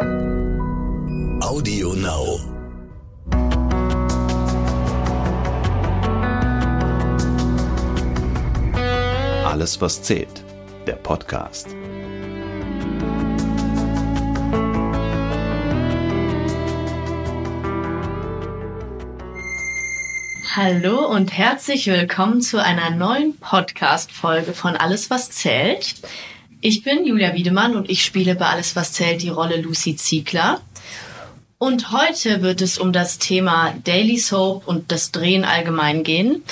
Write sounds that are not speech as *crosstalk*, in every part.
Audio Now. Alles, was zählt. Der Podcast. Hallo und herzlich willkommen zu einer neuen Podcast-Folge von Alles, was zählt. Ich bin Julia Wiedemann und ich spiele bei Alles, was zählt die Rolle Lucy Ziegler. Und heute wird es um das Thema Daily Soap und das Drehen allgemein gehen.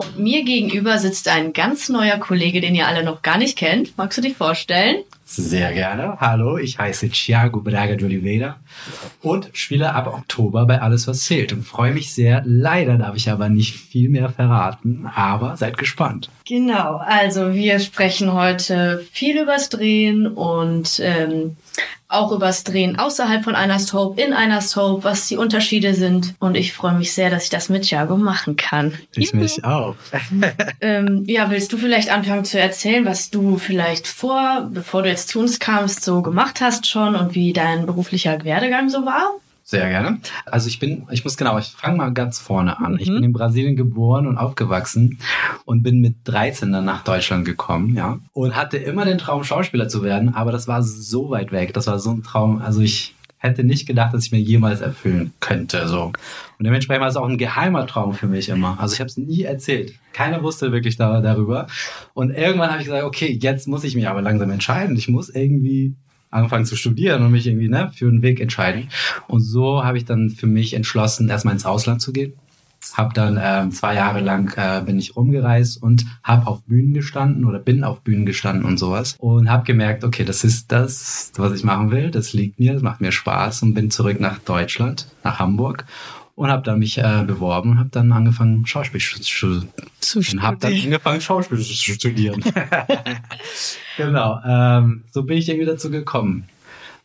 Und mir gegenüber sitzt ein ganz neuer Kollege, den ihr alle noch gar nicht kennt. Magst du dich vorstellen? Sehr gerne. Hallo, ich heiße Thiago Braga de Oliveira und spiele ab Oktober bei Alles, was zählt und freue mich sehr. Leider darf ich aber nicht viel mehr verraten, aber seid gespannt. Genau, also wir sprechen heute viel übers Drehen und ähm, auch übers Drehen außerhalb von einer Soap, in einer Soap, was die Unterschiede sind. Und ich freue mich sehr, dass ich das mit Jago machen kann. Ich mich auch. *laughs* ähm, ja, willst du vielleicht anfangen zu erzählen, was du vielleicht vor, bevor du jetzt zu uns kamst, so gemacht hast schon und wie dein beruflicher Werdegang so war? Sehr gerne. Also ich bin, ich muss genau, ich fange mal ganz vorne an. Mhm. Ich bin in Brasilien geboren und aufgewachsen und bin mit 13 dann nach Deutschland gekommen, ja. Und hatte immer den Traum, Schauspieler zu werden, aber das war so weit weg. Das war so ein Traum. Also ich hätte nicht gedacht, dass ich mir jemals erfüllen könnte. So. Und dementsprechend war es auch ein geheimer Traum für mich immer. Also ich habe es nie erzählt. Keiner wusste wirklich da, darüber. Und irgendwann habe ich gesagt, okay, jetzt muss ich mich aber langsam entscheiden. Ich muss irgendwie angefangen zu studieren und mich irgendwie ne, für einen Weg entscheiden. Und so habe ich dann für mich entschlossen, erstmal ins Ausland zu gehen. Hab dann ähm, zwei Jahre lang äh, bin ich rumgereist und habe auf Bühnen gestanden oder bin auf Bühnen gestanden und sowas und habe gemerkt, okay, das ist das, was ich machen will. Das liegt mir, das macht mir Spaß und bin zurück nach Deutschland, nach Hamburg und habe dann mich äh, beworben und habe dann angefangen Schauspiel zu studieren. Und habe dann angefangen Schauspiel *laughs* zu studieren. genau, ähm, so bin ich irgendwie dazu gekommen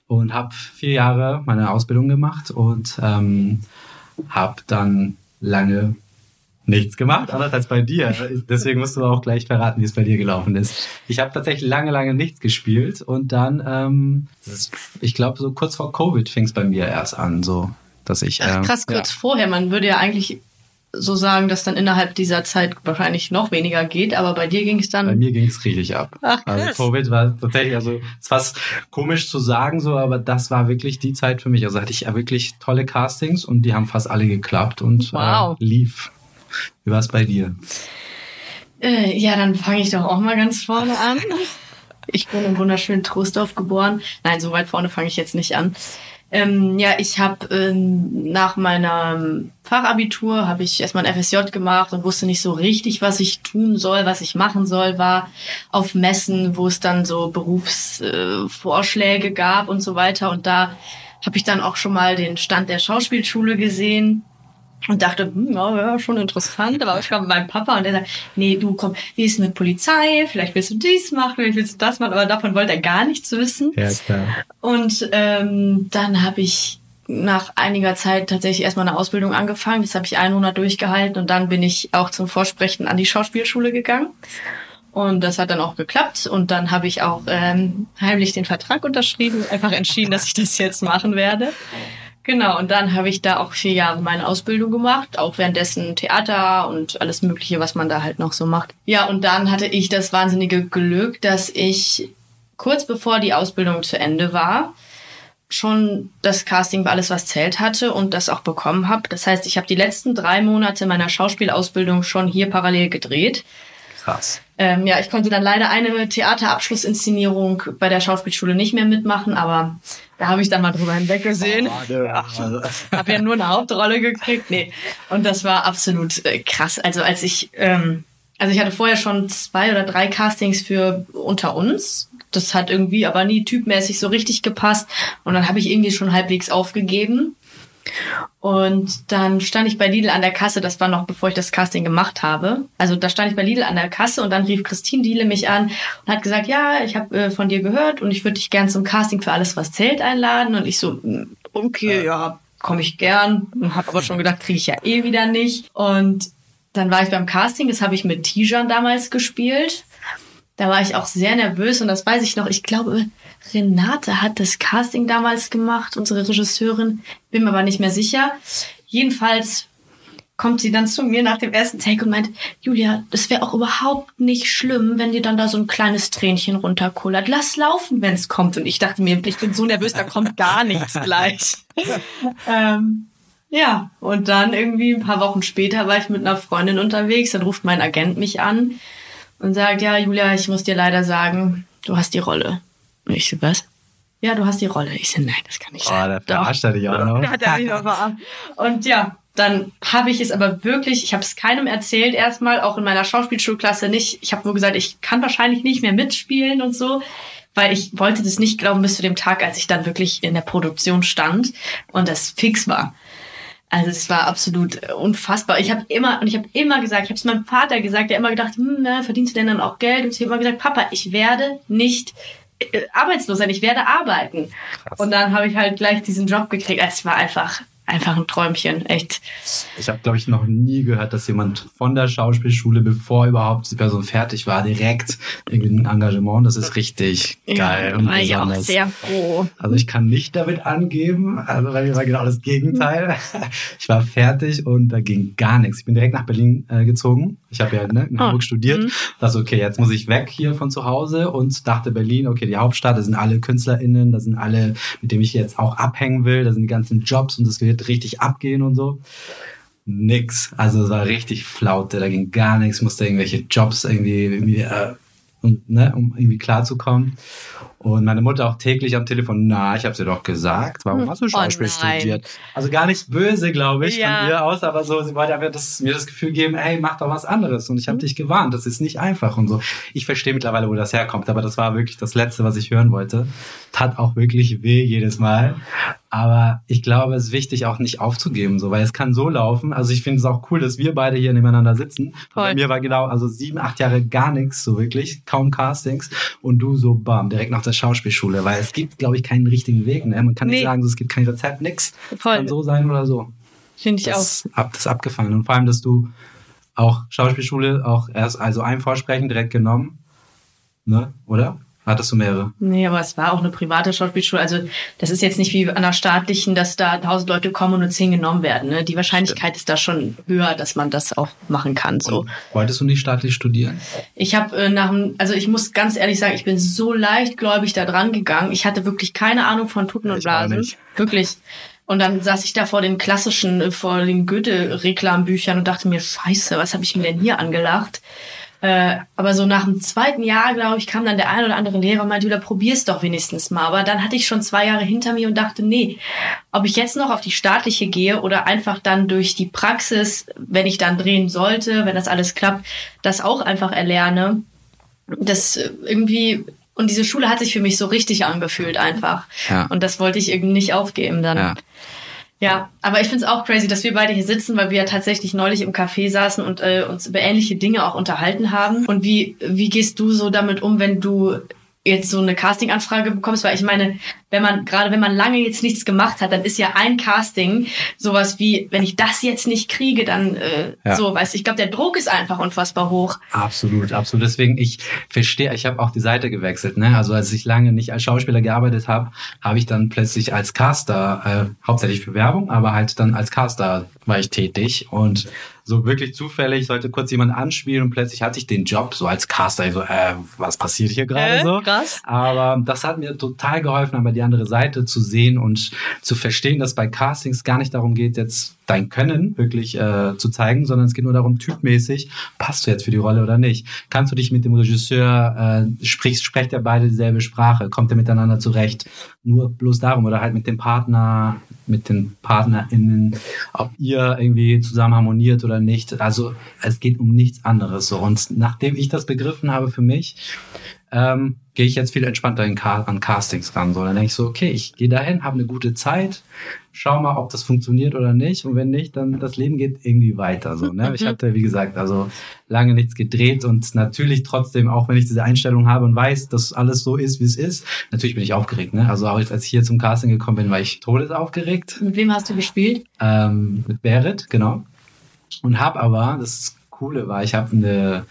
und habe vier Jahre meine Ausbildung gemacht und ähm, habe dann lange nichts gemacht, anders als bei dir. Deswegen musst du auch gleich verraten, wie es bei dir gelaufen ist. Ich habe tatsächlich lange, lange nichts gespielt und dann, ähm, ich glaube, so kurz vor Covid fing es bei mir erst an, so dass ich. Ach, ähm, krass, kurz ja. vorher. Man würde ja eigentlich so sagen, dass dann innerhalb dieser Zeit wahrscheinlich noch weniger geht, aber bei dir ging es dann. Bei mir ging es richtig ab. Ach, also Covid war tatsächlich, also ist fast komisch zu sagen so, aber das war wirklich die Zeit für mich. Also hatte ich ja wirklich tolle Castings und die haben fast alle geklappt und wow. äh, lief. Wie war es bei dir? Äh, ja, dann fange ich doch auch mal ganz vorne an. *laughs* Ich bin im wunderschönen Trostorf geboren. Nein, so weit vorne fange ich jetzt nicht an. Ähm, ja, ich habe ähm, nach meinem Fachabitur habe ich erstmal ein FSJ gemacht und wusste nicht so richtig, was ich tun soll, was ich machen soll. War auf Messen, wo es dann so Berufsvorschläge äh, gab und so weiter. Und da habe ich dann auch schon mal den Stand der Schauspielschule gesehen und dachte, hm, ja, schon interessant. Aber ich kam mit meinem Papa und der sagt, nee, du komm, wie ist mit Polizei? Vielleicht willst du dies machen, vielleicht willst du das machen. Aber davon wollte er gar nichts wissen. Ja, klar. Und ähm, dann habe ich nach einiger Zeit tatsächlich erstmal eine Ausbildung angefangen. Das habe ich einen Monat durchgehalten und dann bin ich auch zum Vorsprechen an die Schauspielschule gegangen. Und das hat dann auch geklappt. Und dann habe ich auch ähm, heimlich den Vertrag unterschrieben, einfach entschieden, dass ich das jetzt machen werde. Genau, und dann habe ich da auch vier Jahre meine Ausbildung gemacht, auch währenddessen Theater und alles Mögliche, was man da halt noch so macht. Ja, und dann hatte ich das wahnsinnige Glück, dass ich kurz bevor die Ausbildung zu Ende war, schon das Casting für alles, was zählt hatte und das auch bekommen habe. Das heißt, ich habe die letzten drei Monate meiner Schauspielausbildung schon hier parallel gedreht. Krass. Ähm, ja, ich konnte dann leider eine Theaterabschlussinszenierung bei der Schauspielschule nicht mehr mitmachen, aber da habe ich dann mal drüber hinweggesehen. Oh, ja, habe ja nur eine Hauptrolle gekriegt. Nee. Und das war absolut äh, krass. Also als ich, ähm, also ich hatte vorher schon zwei oder drei Castings für unter uns. Das hat irgendwie aber nie typmäßig so richtig gepasst. Und dann habe ich irgendwie schon halbwegs aufgegeben und dann stand ich bei Lidl an der Kasse, das war noch bevor ich das Casting gemacht habe. Also da stand ich bei Lidl an der Kasse und dann rief Christine Diele mich an und hat gesagt, ja, ich habe äh, von dir gehört und ich würde dich gern zum Casting für alles, was zählt einladen. Und ich so, hm, okay, ja, komme ich gern. Habe aber schon gedacht, kriege ich ja eh wieder nicht. Und dann war ich beim Casting, das habe ich mit Tijan damals gespielt. Da war ich auch sehr nervös und das weiß ich noch. Ich glaube, Renate hat das Casting damals gemacht, unsere Regisseurin. Bin mir aber nicht mehr sicher. Jedenfalls kommt sie dann zu mir nach dem ersten Take und meint, Julia, das wäre auch überhaupt nicht schlimm, wenn dir dann da so ein kleines Tränchen runterkullert. Lass laufen, wenn es kommt. Und ich dachte mir, ich bin so nervös, da kommt gar nichts *laughs* gleich. ähm, ja, und dann irgendwie ein paar Wochen später war ich mit einer Freundin unterwegs, dann ruft mein Agent mich an und sagt, ja, Julia, ich muss dir leider sagen, du hast die Rolle. Und ich so, was? Ja, du hast die Rolle. Ich so, nein, das kann nicht Oh, sein. der verarscht er dich auch noch. Hat er mich noch verarscht. Und ja, dann habe ich es aber wirklich, ich habe es keinem erzählt erstmal, auch in meiner Schauspielschulklasse nicht. Ich habe nur gesagt, ich kann wahrscheinlich nicht mehr mitspielen und so, weil ich wollte das nicht glauben bis zu dem Tag, als ich dann wirklich in der Produktion stand und das fix war. Also es war absolut äh, unfassbar. Ich habe immer und ich habe immer gesagt, ich habe es meinem Vater gesagt, der immer gedacht, hm, na, verdienst du denn dann auch Geld? Und ich habe immer gesagt, Papa, ich werde nicht äh, arbeitslos sein, ich werde arbeiten. Und dann habe ich halt gleich diesen Job gekriegt. Es war einfach einfach ein Träumchen, echt. Ich habe, glaube ich, noch nie gehört, dass jemand von der Schauspielschule, bevor überhaupt die Person fertig war, direkt irgendwie ein Engagement. Das ist richtig geil. Ja, und war ich auch sehr froh. Also ich kann nicht damit angeben, also bei mir war genau das Gegenteil. *laughs* Ich war fertig und da ging gar nichts. Ich bin direkt nach Berlin äh, gezogen. Ich habe ja ne, in Ah, Hamburg studiert. mhm. Dachte, okay, jetzt muss ich weg hier von zu Hause und dachte Berlin, okay, die Hauptstadt, da sind alle KünstlerInnen, da sind alle, mit denen ich jetzt auch abhängen will, da sind die ganzen Jobs und das wird richtig abgehen und so. Nix. Also es war richtig Flaute, da ging gar nichts, musste irgendwelche Jobs irgendwie, irgendwie äh, und, ne, um irgendwie klarzukommen. Und meine Mutter auch täglich am Telefon, na, ich habe dir doch gesagt, warum hast du Schauspiel Oh studiert? Also gar nicht böse, glaube ich, Ja. von ihr aus, aber so, sie wollte einfach das, mir das Gefühl geben, ey, mach doch was anderes. Und ich habe dich gewarnt, das ist nicht einfach und so. Ich verstehe mittlerweile, wo das herkommt, aber das war wirklich das Letzte, was ich hören wollte. Tat auch wirklich weh jedes Mal. Aber ich glaube, es ist wichtig, auch nicht aufzugeben, so, weil es kann so laufen. Also ich finde es auch cool, dass wir beide hier nebeneinander sitzen. Voll. Bei mir war genau, also sieben, acht Jahre gar nichts, so wirklich, kaum Castings. Und du so, bam, direkt nach der Schauspielschule, weil es gibt, glaube ich, keinen richtigen Weg. Ne? Man kann nicht Nee. sagen, so, es gibt kein Rezept, nix. Voll. Kann so sein oder so. Finde ich auch. Das, ab, das ist abgefallen. Und vor allem, dass du auch Schauspielschule auch erst, also ein Vorsprechen direkt genommen, ne, oder? Hattest du mehrere? Nee, aber es war auch eine private Schauspielschule. Also das ist jetzt nicht wie an der staatlichen, dass da tausend Leute kommen und nur zehn genommen werden. Ne? Die Wahrscheinlichkeit ist da schon höher, dass man das auch machen kann. So. Und Wolltest du nicht staatlich studieren? Ich habe äh, nach dem, also ich muss ganz ehrlich sagen, ich bin so leichtgläubig da dran gegangen. Ich hatte wirklich keine Ahnung von Tuten und Ich auch Blasen. Wirklich. Und dann saß ich da vor den klassischen, äh, vor den Goethe-Reklambüchern und dachte mir, scheiße, was habe ich mir denn hier angelacht? Äh, aber so nach dem zweiten Jahr, glaube ich, kam dann der ein oder andere Lehrer und meinte, wieder probier's doch wenigstens mal. Aber dann hatte ich schon zwei Jahre hinter mir und dachte, nee, ob ich jetzt noch auf die staatliche gehe oder einfach dann durch die Praxis, wenn ich dann drehen sollte, wenn das alles klappt, das auch einfach erlerne. Das äh, irgendwie, und diese Schule hat sich für mich so richtig angefühlt einfach. Ja. Und das wollte ich irgendwie nicht aufgeben dann. Ja. Ja, aber ich finde es auch crazy, dass wir beide hier sitzen, weil wir ja tatsächlich neulich im Café saßen und äh, uns über ähnliche Dinge auch unterhalten haben. Und wie, wie gehst du so damit um, wenn du jetzt so eine Casting-Anfrage bekommst? Weil ich meine, wenn man, gerade wenn man lange jetzt nichts gemacht hat, dann ist ja ein Casting sowas wie, wenn ich das jetzt nicht kriege, dann äh, Ja. so, weißt du, ich glaube, der Druck ist einfach unfassbar hoch. Absolut, absolut. Deswegen, ich verstehe, ich habe auch die Seite gewechselt. Ne? Also als ich lange nicht als Schauspieler gearbeitet habe, habe ich dann plötzlich als Caster, äh, hauptsächlich für Werbung, aber halt dann als Caster war ich tätig und so wirklich zufällig sollte kurz jemand anspielen und plötzlich hatte ich den Job so als Caster. Ich so, äh, was passiert hier gerade Äh, so? krass. Aber das hat mir total geholfen, aber die andere Seite zu sehen und zu verstehen, dass bei Castings gar nicht darum geht, jetzt dein Können wirklich äh, zu zeigen, sondern es geht nur darum, typmäßig, passt du jetzt für die Rolle oder nicht? Kannst du dich mit dem Regisseur, äh, sprichst, sprecht ihr beide dieselbe Sprache? Kommt ihr miteinander zurecht? Nur bloß darum oder halt mit dem Partner, mit den PartnerInnen, ob ihr irgendwie zusammen harmoniert oder nicht. Also es geht um nichts anderes so. Und nachdem ich das begriffen habe für mich, ähm, gehe ich jetzt viel entspannter an Castings ran. So, dann denke ich so, okay, ich gehe dahin, habe eine gute Zeit, schau mal, ob das funktioniert oder nicht. Und wenn nicht, dann das Leben geht irgendwie weiter. So, ne? Ich hatte, wie gesagt, also lange nichts gedreht und natürlich trotzdem, auch wenn ich diese Einstellung habe und weiß, dass alles so ist, wie es ist, natürlich bin ich aufgeregt. Ne? Also auch jetzt, als ich hier zum Casting gekommen bin, war ich todesaufgeregt Mit wem hast du gespielt? ähm, mit Berit, genau. Und habe aber, das Coole war, ich habe eine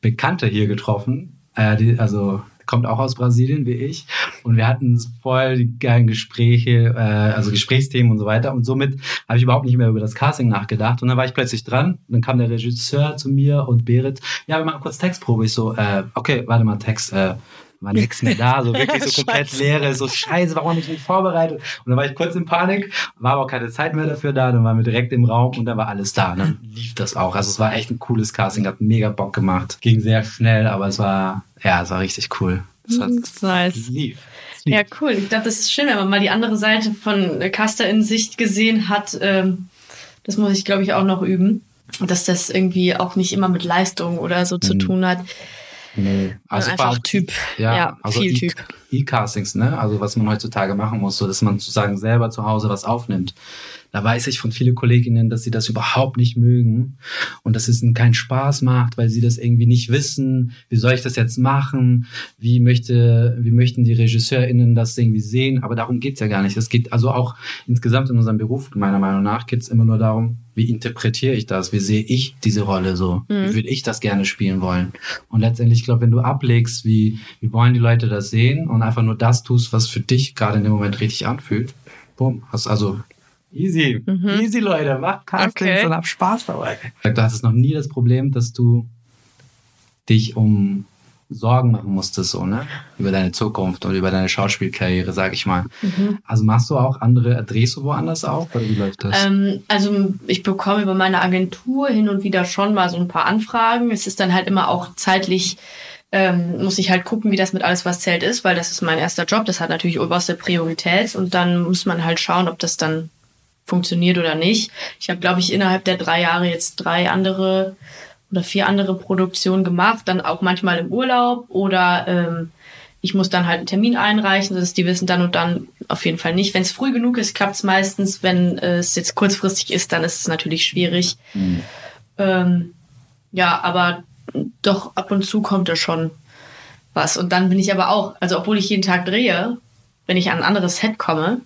Bekannte hier getroffen, äh, die, also kommt auch aus Brasilien wie ich. Und wir hatten voll die geilen Gespräche, äh, also Gesprächsthemen und so weiter. Und somit habe ich überhaupt nicht mehr über das Casting nachgedacht. Und dann war ich plötzlich dran. Dann kam der Regisseur zu mir und Berit, ja, wir machen kurz Textprobe. Ich so, äh, okay, warte mal, Text, äh, war nichts mehr da, so wirklich so *laughs* komplett leere, so scheiße, warum nicht vorbereitet? Und dann war ich kurz in Panik, war aber auch keine Zeit mehr dafür da, dann waren wir direkt im Raum und dann war alles da. Und dann lief das auch. Also es war echt ein cooles Casting, hat mega Bock gemacht. Ging sehr schnell, aber es war, ja, es war richtig cool. Es hat, nice. lief. Ja, cool. Ich glaube, das ist schön, wenn man mal die andere Seite von Caster in Sicht gesehen hat. Ähm, das muss ich, glaube ich, auch noch üben. Dass das irgendwie auch nicht immer mit Leistung oder so zu mhm. tun hat. Nee. Also einfach Typ. Ja, ja also viel Typ. E-Castings, ne? Also was man heutzutage machen muss, so dass man sozusagen selber zu Hause was aufnimmt. Da weiß ich von vielen Kolleginnen, dass sie das überhaupt nicht mögen und dass es ihnen keinen Spaß macht, weil sie das irgendwie nicht wissen. Wie soll ich das jetzt machen? Wie möchte, wie möchten die RegisseurInnen das irgendwie sehen? Aber darum geht's ja gar nicht. Es geht also auch insgesamt in unserem Beruf, meiner Meinung nach, geht's immer nur darum, wie interpretiere ich das? Wie sehe ich diese Rolle so? Mhm. Wie würde ich das gerne spielen wollen? Und letztendlich, ich glaube, wenn du ablegst, wie, wie wollen die Leute das sehen und einfach nur das tust, was für dich gerade in dem Moment richtig anfühlt, bumm, hast also Easy. Mhm. Easy, Leute. Macht Castings okay. und hab Spaß dabei. Du hattest noch nie das Problem, dass du dich um Sorgen machen musstest, so, ne? Über deine Zukunft oder über deine Schauspielkarriere, sag ich mal. Mhm. Also machst du auch andere, drehst du woanders auch oder wie läuft das? Ähm, also ich bekomme über meine Agentur hin und wieder schon mal so ein paar Anfragen. Es ist dann halt immer auch zeitlich ähm, muss ich halt gucken, wie das mit alles, was zählt ist, weil das ist mein erster Job. Das hat natürlich oberste Priorität und dann muss man halt schauen, ob das dann funktioniert oder nicht. Ich habe, glaube ich, innerhalb der drei Jahre jetzt drei andere oder vier andere Produktionen gemacht, dann auch manchmal im Urlaub oder ähm, ich muss dann halt einen Termin einreichen, dass die wissen dann und dann auf jeden Fall nicht. Wenn es früh genug ist, klappt es meistens. Wenn äh, es jetzt kurzfristig ist, dann ist es natürlich schwierig. Mhm. Ähm, ja, aber doch ab und zu kommt da schon was. Und dann bin ich aber auch, also obwohl ich jeden Tag drehe, wenn ich an ein anderes Set komme,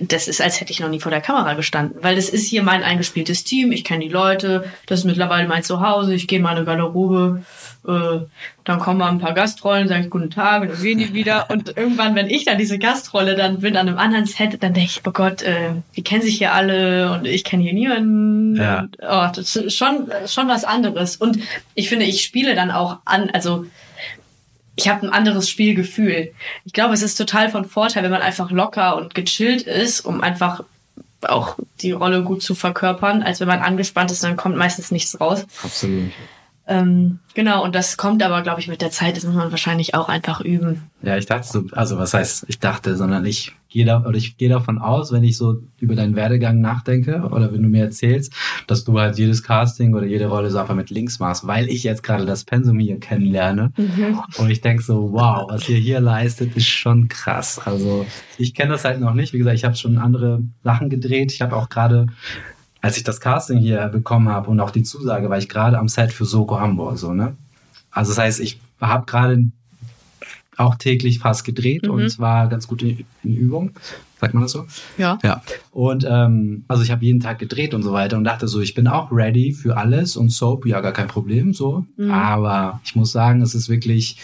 das ist, als hätte ich noch nie vor der Kamera gestanden. Weil das ist hier mein eingespieltes Team, ich kenne die Leute, das ist mittlerweile mein Zuhause, ich gehe in meine Garderobe, äh, dann kommen mal ein paar Gastrollen, sage ich guten Tag, dann gehen die wieder. Und irgendwann, wenn ich dann diese Gastrolle dann bin an einem anderen Set, dann denke ich, oh Gott, äh, die kennen sich hier alle und ich kenne hier niemanden. Ja. Und, oh, das ist schon, schon was anderes. Und ich finde, ich spiele dann auch an, also ich habe ein anderes Spielgefühl. Ich glaube, es ist total von Vorteil, wenn man einfach locker und gechillt ist, um einfach auch die Rolle gut zu verkörpern, als wenn man angespannt ist, dann kommt meistens nichts raus. Absolut. Ähm, genau, und das kommt aber, glaube ich, mit der Zeit, das muss man wahrscheinlich auch einfach üben. Ja, ich dachte so, also was heißt, ich dachte, sondern ich gehe da, oder ich gehe davon aus, wenn ich so über deinen Werdegang nachdenke oder wenn du mir erzählst, dass du halt jedes Casting oder jede Rolle so einfach mit links machst, weil ich jetzt gerade das Pensum hier kennenlerne. Mhm. Und ich denke so, wow, was ihr hier leistet, ist schon krass. Also ich kenne das halt noch nicht. Wie gesagt, ich habe schon andere Sachen gedreht. Ich habe auch gerade als ich das Casting hier bekommen habe und auch die Zusage, war ich gerade am Set für Soko Hamburg, so, ne? Also das heißt, ich habe gerade auch täglich fast gedreht mhm. und zwar ganz gut in, in, Übung. Sagt man das so? Ja. Ja. Und ähm, also ich habe jeden Tag gedreht und so weiter und dachte so, ich bin auch ready für alles und Soap, ja, gar kein Problem, so. Mhm. Aber ich muss sagen, es ist wirklich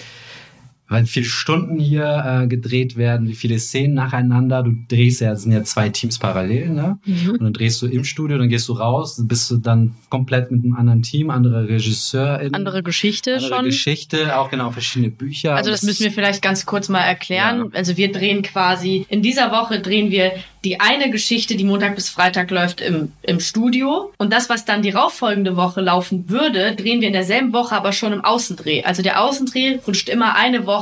weil viele Stunden hier äh, gedreht werden, wie viele Szenen nacheinander. Du drehst ja, sind ja zwei Teams parallel, ne? Mhm. Und dann drehst du im Studio, dann gehst du raus, bist du dann komplett mit einem anderen Team, andere Regisseurin. Andere Geschichte andere schon. Geschichte, auch genau verschiedene Bücher. Also das, das müssen wir vielleicht ganz kurz mal erklären. Ja. Also wir drehen quasi, in dieser Woche drehen wir die eine Geschichte, die Montag bis Freitag läuft im, im Studio. Und das, was dann die rauffolgende Woche laufen würde, drehen wir in derselben Woche aber schon im Außendreh. Also der Außendreh rutscht immer eine Woche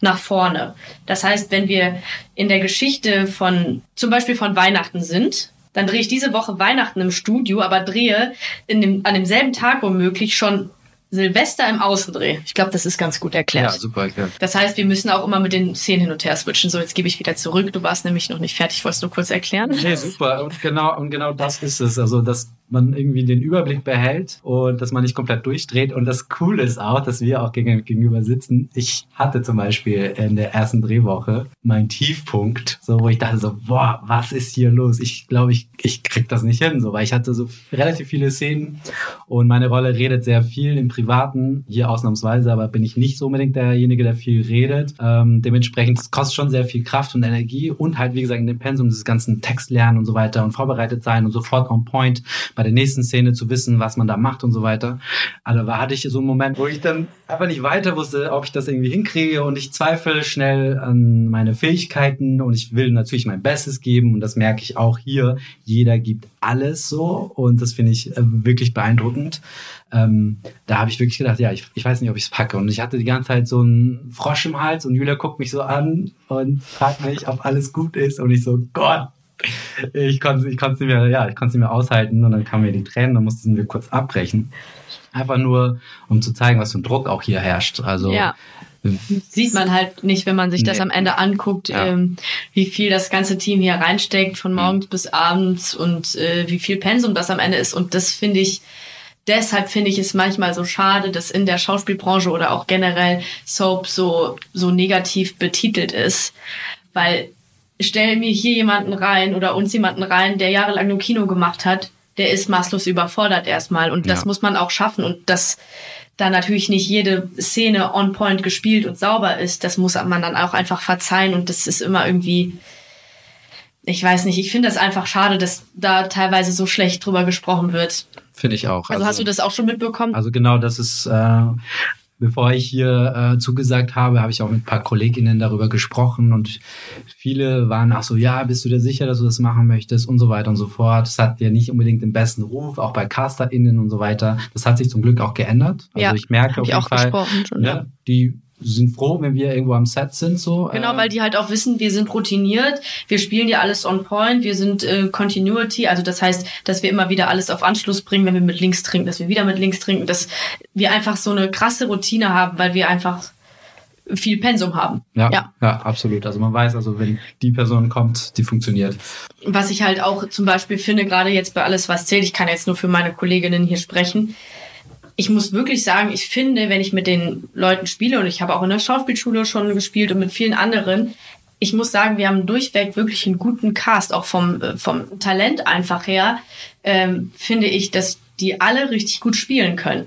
nach vorne. Das heißt, wenn wir in der Geschichte von, zum Beispiel von Weihnachten sind, dann drehe ich diese Woche Weihnachten im Studio, aber drehe in dem, an demselben Tag womöglich schon Silvester im Außendreh. Ich glaube, das ist ganz gut erklärt. Ja, super erklärt. Das heißt, wir müssen auch immer mit den Szenen hin und her switchen. So, jetzt gebe ich wieder zurück. Du warst nämlich noch nicht fertig. Wolltest du kurz erklären? Nee, super. Und genau, und genau das ist es. Also das man irgendwie den Überblick behält und dass man nicht komplett durchdreht. Und das Coole ist auch, dass wir auch gegenüber sitzen. Ich hatte zum Beispiel in der ersten Drehwoche meinen Tiefpunkt, so wo ich dachte so, boah, was ist hier los? Ich glaube, ich, ich krieg das nicht hin, so, weil ich hatte so relativ viele Szenen und meine Rolle redet sehr viel im Privaten, hier ausnahmsweise, aber bin ich nicht so unbedingt derjenige, der viel redet. Ähm, dementsprechend es kostet schon sehr viel Kraft und Energie und halt, wie gesagt, in dem Pensum dieses ganzen Text lernen und so weiter und vorbereitet sein und sofort on point bei der nächsten Szene zu wissen, was man da macht und so weiter. Also da hatte ich so einen Moment, wo ich dann einfach nicht weiter wusste, ob ich das irgendwie hinkriege und ich zweifle schnell an meine Fähigkeiten und ich will natürlich mein Bestes geben und das merke ich auch hier. Jeder gibt alles so und das finde ich äh, wirklich beeindruckend. Ähm, da habe ich wirklich gedacht, ja, ich, ich weiß nicht, ob ich es packe. Und ich hatte die ganze Zeit so einen Frosch im Hals und Julia guckt mich so an und fragt mich, ob alles gut ist. Und ich so, Gott, *laughs* ich konnte ich konnte mehr, ja, ich konnte mehr aushalten und dann kamen mir die Tränen, dann mussten wir kurz abbrechen. Einfach nur, um zu zeigen, was für ein Druck auch hier herrscht. Also ja. Sieht man halt nicht, wenn man sich nee. das am Ende anguckt, ja. ähm, wie viel das ganze Team hier reinsteckt, von morgens mhm. bis abends und äh, wie viel Pensum das am Ende ist. Und das finde ich, deshalb finde ich es manchmal so schade, dass in der Schauspielbranche oder auch generell Soap so, so negativ betitelt ist. Weil stell mir hier jemanden rein oder uns jemanden rein, der jahrelang nur Kino gemacht hat, der ist maßlos überfordert erstmal. Und das ja. muss man auch schaffen. Und dass da natürlich nicht jede Szene on point gespielt und sauber ist, das muss man dann auch einfach verzeihen. Und das ist immer irgendwie, ich weiß nicht, ich finde das einfach schade, dass da teilweise so schlecht drüber gesprochen wird. Finde ich auch. Also, also, hast du das auch schon mitbekommen? Also genau, das ist äh, Bevor ich hier äh, zugesagt habe, habe ich auch mit ein paar Kolleginnen darüber gesprochen und viele waren auch so, ja, bist du dir sicher, dass du das machen möchtest und so weiter und so fort. Das hat ja nicht unbedingt den besten Ruf, auch bei CasterInnen und so weiter. Das hat sich zum Glück auch geändert. Also ja, ich merke auf jeden Fall, schon, ja, die sind froh, wenn wir irgendwo am Set sind. so. Genau, äh, weil die halt auch wissen, wir sind routiniert, wir spielen ja alles on point, wir sind äh, Continuity, also das heißt, dass wir immer wieder alles auf Anschluss bringen, wenn wir mit links trinken, dass wir wieder mit links trinken, dass wir einfach so eine krasse Routine haben, weil wir einfach viel Pensum haben. Ja, ja, ja, absolut. Also man weiß also, wenn die Person kommt, die funktioniert. Was ich halt auch zum Beispiel finde, gerade jetzt bei alles, was zählt, ich kann jetzt nur für meine Kolleginnen hier sprechen, ich muss wirklich sagen, ich finde, wenn ich mit den Leuten spiele, und ich habe auch in der Schauspielschule schon gespielt und mit vielen anderen, ich muss sagen, wir haben durchweg wirklich einen guten Cast, auch vom, äh, vom Talent einfach her, ähm, finde ich, dass die alle richtig gut spielen können.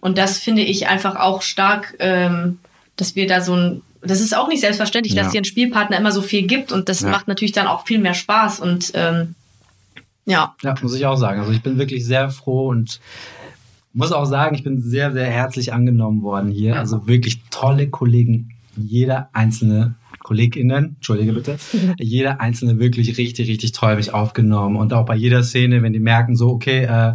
Und das finde ich einfach auch stark, ähm, dass wir da so ein, das ist auch nicht selbstverständlich, ja. dass dir ein Spielpartner immer so viel gibt und das ja. macht natürlich dann auch viel mehr Spaß und ähm, ja. Ja, muss ich auch sagen. Also ich bin wirklich sehr froh und muss auch sagen, ich bin sehr, sehr herzlich angenommen worden hier. Also wirklich tolle Kollegen. Jeder einzelne KollegInnen, entschuldige bitte, *laughs* jeder einzelne wirklich richtig, richtig toll mich aufgenommen. Und auch bei jeder Szene, wenn die merken, so, okay, äh,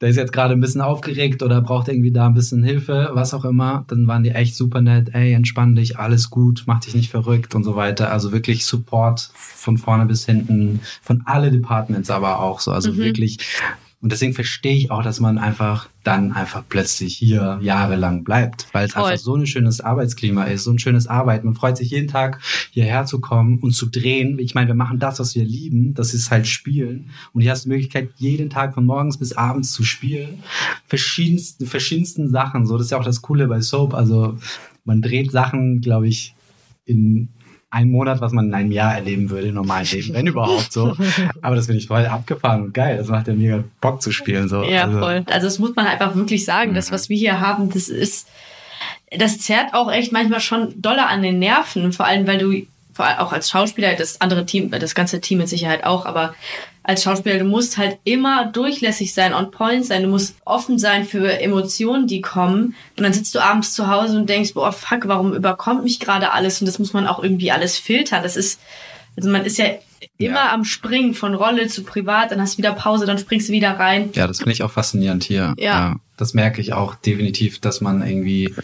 der ist jetzt gerade ein bisschen aufgeregt oder braucht irgendwie da ein bisschen Hilfe, was auch immer, dann waren die echt super nett, ey, entspann dich, alles gut, mach dich nicht verrückt und so weiter. Also wirklich Support von vorne bis hinten, von alle Departments aber auch so. Also mhm. wirklich und deswegen verstehe ich auch, dass man einfach dann einfach plötzlich hier jahrelang bleibt, weil es Voll. einfach so ein schönes Arbeitsklima ist, so ein schönes Arbeiten. Man freut sich jeden Tag hierher zu kommen und zu drehen. Ich meine, wir machen das, was wir lieben, das ist halt Spielen. Und hier hast du die Möglichkeit, jeden Tag von morgens bis abends zu spielen. Verschiedensten, verschiedensten Sachen. So, das ist ja auch das Coole bei Soap. Also man dreht Sachen, glaube ich, in ein Monat, was man in einem Jahr erleben würde, im normalen Leben, wenn überhaupt so. *laughs* Aber das finde ich voll abgefahren und geil. Das macht ja mega Bock zu spielen. So. Ja, also, voll. Also das muss man einfach wirklich sagen. Das, was wir hier haben, das ist, das zerrt auch echt manchmal schon doller an den Nerven. Vor allem, weil du vor allem auch als Schauspieler, das andere Team, das ganze Team mit Sicherheit auch, aber als Schauspieler, du musst halt immer durchlässig sein, on point sein, du musst offen sein für Emotionen, die kommen. Und dann sitzt du abends zu Hause und denkst, boah, fuck, warum überkommt mich gerade alles? Und das muss man auch irgendwie alles filtern. Das ist, also man ist ja immer ja. am Springen von Rolle zu privat, dann hast du wieder Pause, dann springst du wieder rein. Ja, das finde ich auch faszinierend hier. Ja. ja. Das merke ich auch definitiv, dass man irgendwie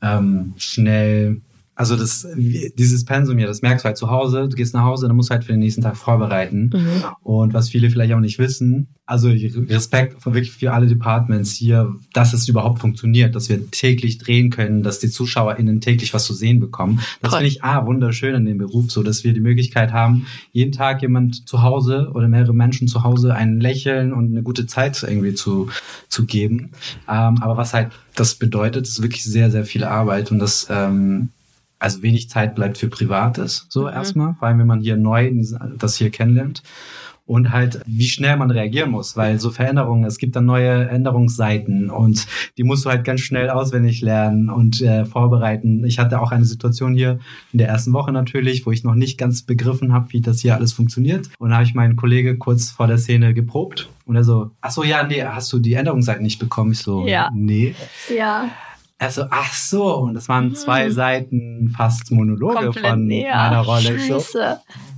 ähm, schnell also das, dieses Pensum hier, das merkst du halt zu Hause, du gehst nach Hause, dann musst du halt für den nächsten Tag vorbereiten. Mhm. Und was viele vielleicht auch nicht wissen, also Respekt wirklich für alle Departments hier, dass es überhaupt funktioniert, dass wir täglich drehen können, dass die ZuschauerInnen täglich was zu sehen bekommen. Das finde ich ah, wunderschön an dem Beruf, so dass wir die Möglichkeit haben, jeden Tag jemand zu Hause oder mehrere Menschen zu Hause ein Lächeln und eine gute Zeit irgendwie zu, zu geben. Ähm, aber was halt das bedeutet, ist wirklich sehr, sehr viel Arbeit und das ähm, also wenig Zeit bleibt für Privates, so mhm. erstmal, vor allem wenn man hier neu das hier kennenlernt und halt, wie schnell man reagieren muss, weil so Veränderungen, es gibt dann neue Änderungsseiten und die musst du halt ganz schnell auswendig lernen und äh, vorbereiten. Ich hatte auch eine Situation hier in der ersten Woche natürlich, wo ich noch nicht ganz begriffen habe, wie das hier alles funktioniert. Und da habe ich meinen Kollege kurz vor der Szene geprobt und er so, ach so, ja, nee, hast du die Änderungsseiten nicht bekommen? Ich so, ja. nee. Ja. Er so, ach so, und das waren zwei hm. Seiten fast Monologe Komplett, von meiner Rolle. Scheiße. So,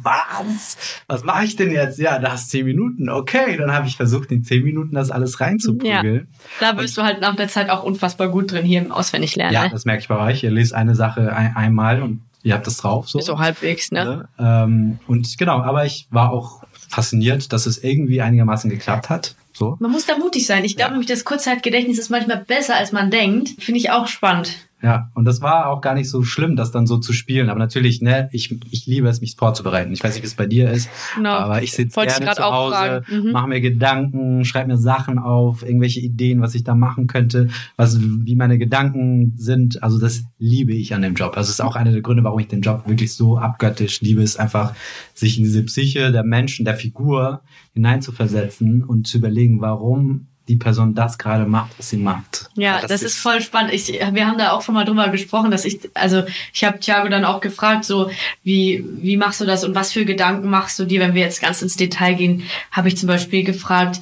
was? Was mache ich denn jetzt? Ja, da hast zehn Minuten. Okay, dann habe ich versucht, in zehn Minuten das alles reinzuprügeln. Ja. Da bist und, du halt nach der Zeit auch unfassbar gut drin hier im Auswendiglernen. Ja, ne? das merke ich bei euch. Ihr lest eine Sache ein, einmal und ihr habt das drauf. So, so halbwegs, ne? Ja, ähm, und genau, aber ich war auch fasziniert, dass es irgendwie einigermaßen geklappt hat. So. Man muss da mutig sein. Ich glaube ja. nämlich, das Kurzzeitgedächtnis ist manchmal besser, als man denkt. Finde ich auch spannend. Ja, und das war auch gar nicht so schlimm, das dann so zu spielen. Aber natürlich, ne, ich, ich liebe es, mich vorzubereiten. Ich weiß nicht, wie es bei dir ist, genau. aber ich sitze gerne zu Hause, mhm. mache mir Gedanken, schreibe mir Sachen auf, irgendwelche Ideen, was ich da machen könnte, was, wie meine Gedanken sind. Also das liebe ich an dem Job. Also das ist auch einer der Gründe, warum ich den Job wirklich so abgöttisch liebe, ist einfach, sich in diese Psyche der Menschen, der Figur hineinzuversetzen und zu überlegen, warum die Person das gerade macht, was sie macht. Ja, das, das ist, ist, voll spannend. Ich, wir haben da auch schon mal drüber gesprochen, dass ich, also ich habe Thiago dann auch gefragt, so wie wie machst du das und was für Gedanken machst du dir, wenn wir jetzt ganz ins Detail gehen, habe ich zum Beispiel gefragt,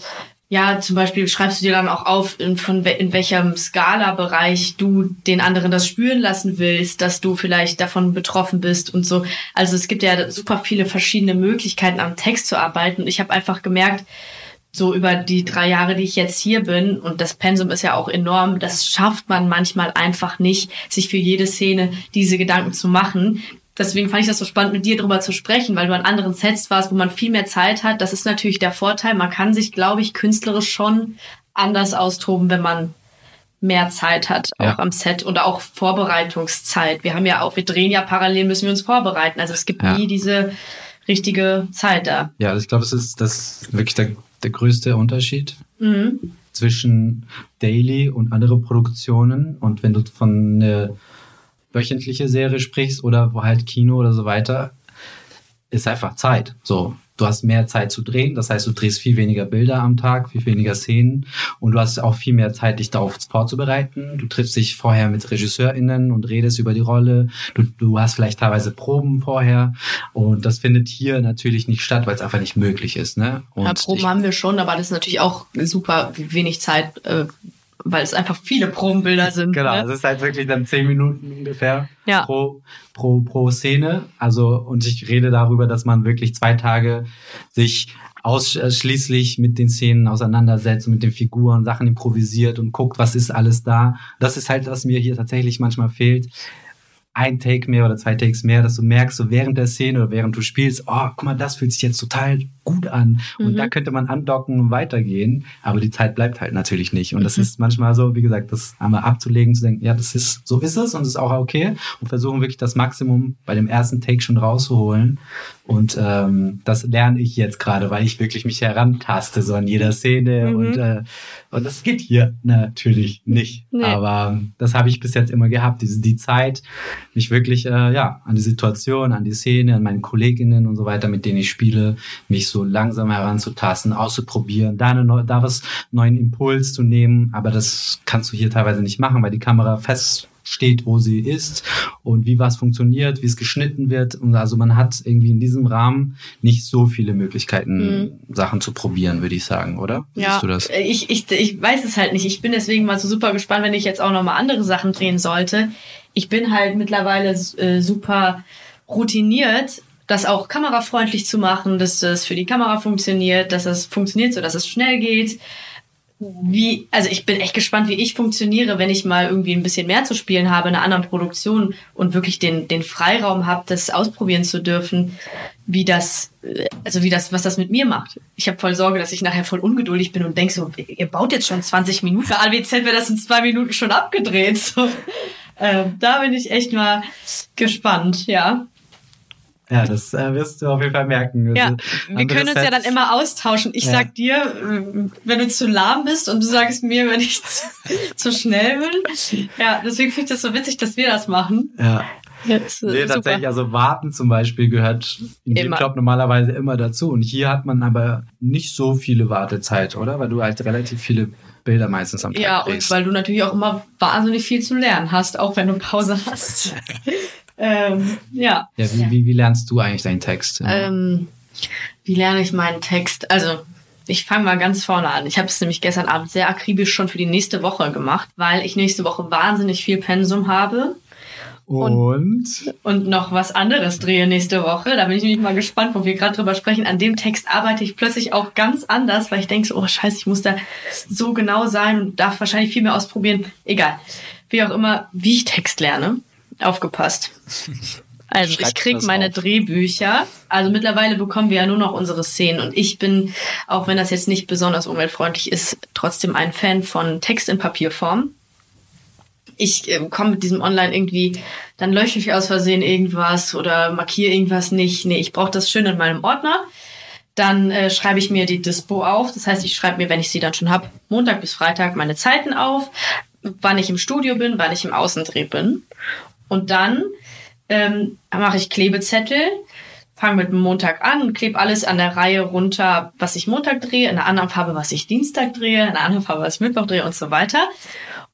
ja, zum Beispiel schreibst du dir dann auch auf, in, von in welchem Skala-Bereich du den anderen das spüren lassen willst, dass du vielleicht davon betroffen bist und so. Also es gibt ja super viele verschiedene Möglichkeiten, am Text zu arbeiten. Und ich habe einfach gemerkt, so über die drei Jahre, die ich jetzt hier bin, und das Pensum ist ja auch enorm, das schafft man manchmal einfach nicht, sich für jede Szene diese Gedanken zu machen. Deswegen fand ich das so spannend, mit dir drüber zu sprechen, weil du an anderen Sets warst, wo man viel mehr Zeit hat. Das ist natürlich der Vorteil. Man kann sich, glaube ich, künstlerisch schon anders austoben, wenn man mehr Zeit hat, auch ja. am Set und auch Vorbereitungszeit. Wir haben ja auch, wir drehen ja parallel, müssen wir uns vorbereiten. Also es gibt ja. nie diese richtige Zeit da. Ja, ich glaube, das ist das wirklich der der größte Unterschied mhm. zwischen Daily und andere Produktionen. Und wenn du von einer wöchentlichen Serie sprichst oder halt Kino oder so weiter, ist einfach Zeit. So, du hast mehr Zeit zu drehen, das heißt, du drehst viel weniger Bilder am Tag, viel weniger Szenen und du hast auch viel mehr Zeit, dich darauf vorzubereiten. Du triffst dich vorher mit RegisseurInnen und redest über die Rolle. Du, du hast vielleicht teilweise Proben vorher und das findet hier natürlich nicht statt, weil es einfach nicht möglich ist. Ne? Und ja, Proben ich, haben wir schon, aber das ist natürlich auch super wenig Zeit äh, weil es einfach viele Probenbilder *laughs* sind. Genau, ne? es ist halt wirklich dann zehn Minuten ungefähr ja. pro, pro, pro Szene. Also, und ich rede darüber, dass man wirklich zwei Tage sich ausschließlich mit den Szenen auseinandersetzt und mit den Figuren, Sachen improvisiert und guckt, was ist alles da. Das ist halt, was mir hier tatsächlich manchmal fehlt ein Take mehr oder zwei Takes mehr, dass du merkst, so während der Szene oder während du spielst, oh, guck mal, das fühlt sich jetzt total gut an. Und mhm. da könnte man andocken und weitergehen. Aber die Zeit bleibt halt natürlich nicht. Und mhm. das ist manchmal so, wie gesagt, das einmal abzulegen, zu denken, ja, das ist, so ist es und es ist auch okay. Und versuchen wirklich das Maximum bei dem ersten Take schon rauszuholen. Und ähm, das lerne ich jetzt gerade, weil ich wirklich mich herantaste, so an jeder Szene. Mhm. Und, äh, und das geht hier natürlich nicht. Nee. Aber das habe ich bis jetzt immer gehabt, diese, die Zeit, mich wirklich äh, ja, an die Situation, an die Szene, an meine Kolleginnen und so weiter, mit denen ich spiele, mich so langsam heranzutasten, auszuprobieren, da, eine, da was neuen Impuls zu nehmen. Aber das kannst du hier teilweise nicht machen, weil die Kamera fest steht, wo sie ist und wie was funktioniert, wie es geschnitten wird. Und also man hat irgendwie in diesem Rahmen nicht so viele Möglichkeiten, mhm. Sachen zu probieren, würde ich sagen, oder? Wie ja, du das? Ich, ich, ich weiß es halt nicht. Ich bin deswegen mal so super gespannt, wenn ich jetzt auch nochmal andere Sachen drehen sollte. Ich bin halt mittlerweile äh, super routiniert das auch kamerafreundlich zu machen, dass das für die Kamera funktioniert, dass das funktioniert, so dass es schnell geht. Wie, also ich bin echt gespannt, wie ich funktioniere, wenn ich mal irgendwie ein bisschen mehr zu spielen habe in einer anderen Produktion und wirklich den, den Freiraum habe, das ausprobieren zu dürfen, wie das, also wie das, was das mit mir macht. Ich habe voll Sorge, dass ich nachher voll ungeduldig bin und denk so, ihr baut jetzt schon 20 Minuten. Für AWZ wäre das in zwei Minuten schon abgedreht. *laughs* So. Ähm, da bin ich echt mal gespannt, ja. Ja, das äh, wirst du auf jeden Fall merken. Ja, also, wir können uns ja dann immer austauschen. Ich ja. sag dir, wenn du zu lahm bist und du sagst mir, wenn ich *laughs* zu, zu schnell bin. Ja, deswegen finde ich das so witzig, dass wir das machen. Ja. Ja, nee, tatsächlich, also Warten zum Beispiel gehört in dem Job normalerweise immer dazu. Und hier hat man aber nicht so viele Wartezeit, oder? Weil du halt relativ viele Bilder meistens am Tag Ja, kriegst. und weil du natürlich auch immer wahnsinnig viel zu lernen hast, auch wenn du Pause hast. *laughs* Ähm, ja. Ja, wie, wie, wie lernst du eigentlich deinen Text? Ähm, wie lerne ich meinen Text? Also, ich fange mal ganz vorne an. Ich habe es nämlich gestern Abend sehr akribisch schon für die nächste Woche gemacht, weil ich nächste Woche wahnsinnig viel Pensum habe. Und? Und, noch was anderes drehe nächste Woche. Da bin ich nämlich mal gespannt, wo wir gerade drüber sprechen. An dem Text arbeite ich plötzlich auch ganz anders, weil ich denke so, oh scheiße, ich muss da so genau sein und darf wahrscheinlich viel mehr ausprobieren. Egal. Wie auch immer, wie ich Text lerne. Aufgepasst. Also ich krieg meine auf. Drehbücher. Also mittlerweile bekommen wir ja nur noch unsere Szenen. Und ich bin, auch wenn das jetzt nicht besonders umweltfreundlich ist, trotzdem ein Fan von Text in Papierform. Ich äh, komme mit diesem Online irgendwie, dann lösche ich aus Versehen irgendwas oder markiere irgendwas nicht. Nee, ich brauche das schön in meinem Ordner. Dann äh, schreibe ich mir die Dispo auf. Das heißt, ich schreibe mir, wenn ich sie dann schon habe, Montag bis Freitag meine Zeiten auf, wann ich im Studio bin, wann ich im Außendreh bin. Und dann ähm, mache ich Klebezettel, fange mit Montag an, klebe alles an der Reihe runter, was ich Montag drehe, in einer anderen Farbe, was ich Dienstag drehe, in einer anderen Farbe, was ich Mittwoch drehe und so weiter.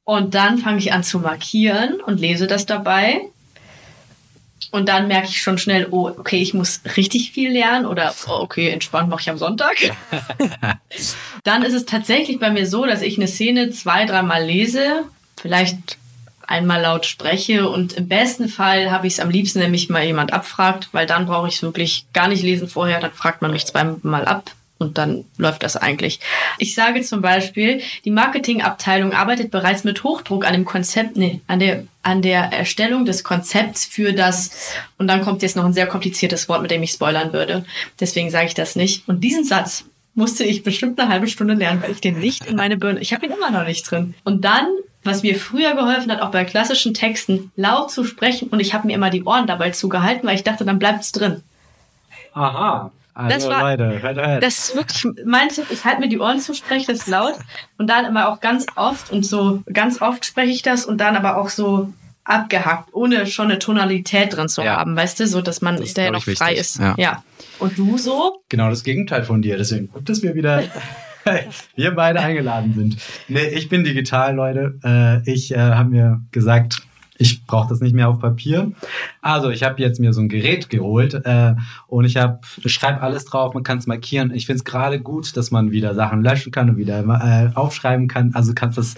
Und dann fange ich an zu markieren und lese das dabei. Und dann merke ich schon schnell, oh, okay, ich muss richtig viel lernen oder oh, okay, entspannt mache ich am Sonntag. *laughs* dann ist es tatsächlich bei mir so, dass ich eine Szene zwei, dreimal lese, vielleicht einmal laut spreche und im besten Fall habe ich es am liebsten, wenn mich mal jemand abfragt, weil dann brauche ich es wirklich gar nicht lesen vorher, dann fragt man mich zweimal ab und dann läuft das eigentlich. Ich sage zum Beispiel, die Marketingabteilung arbeitet bereits mit Hochdruck an dem Konzept, nee, an der, an der Erstellung des Konzepts für das, und dann kommt jetzt noch ein sehr kompliziertes Wort, mit dem ich spoilern würde. Deswegen sage ich das nicht. Und diesen Satz musste ich bestimmt eine halbe Stunde lernen, weil ich den nicht in meine Birne, ich habe ihn immer noch nicht drin. Und dann was mir früher geholfen hat, auch bei klassischen Texten, laut zu sprechen und ich habe mir immer die Ohren dabei zugehalten, weil ich dachte, dann bleibt's drin. Aha. Also das war, Leute, hört, hört. das ist wirklich mein Tipp. Ich halte mir die Ohren zu, spreche das laut und dann immer auch ganz oft und so ganz oft spreche ich das und dann aber auch so abgehackt, ohne schon eine Tonalität drin zu ja. haben, weißt du, so dass man das der noch frei ist. Ja. ja. Und du so? Genau das Gegenteil von dir. Deswegen gut, dass wir wieder *laughs* *laughs* wir beide eingeladen sind. Nee, ich bin digital, Leute. Äh, ich äh, habe mir gesagt, ich brauche das nicht mehr auf Papier. Also ich habe jetzt mir so ein Gerät geholt äh, und ich habe schreibe alles drauf, man kann es markieren. Ich finde es gerade gut, dass man wieder Sachen löschen kann und wieder äh, aufschreiben kann. Also kannst das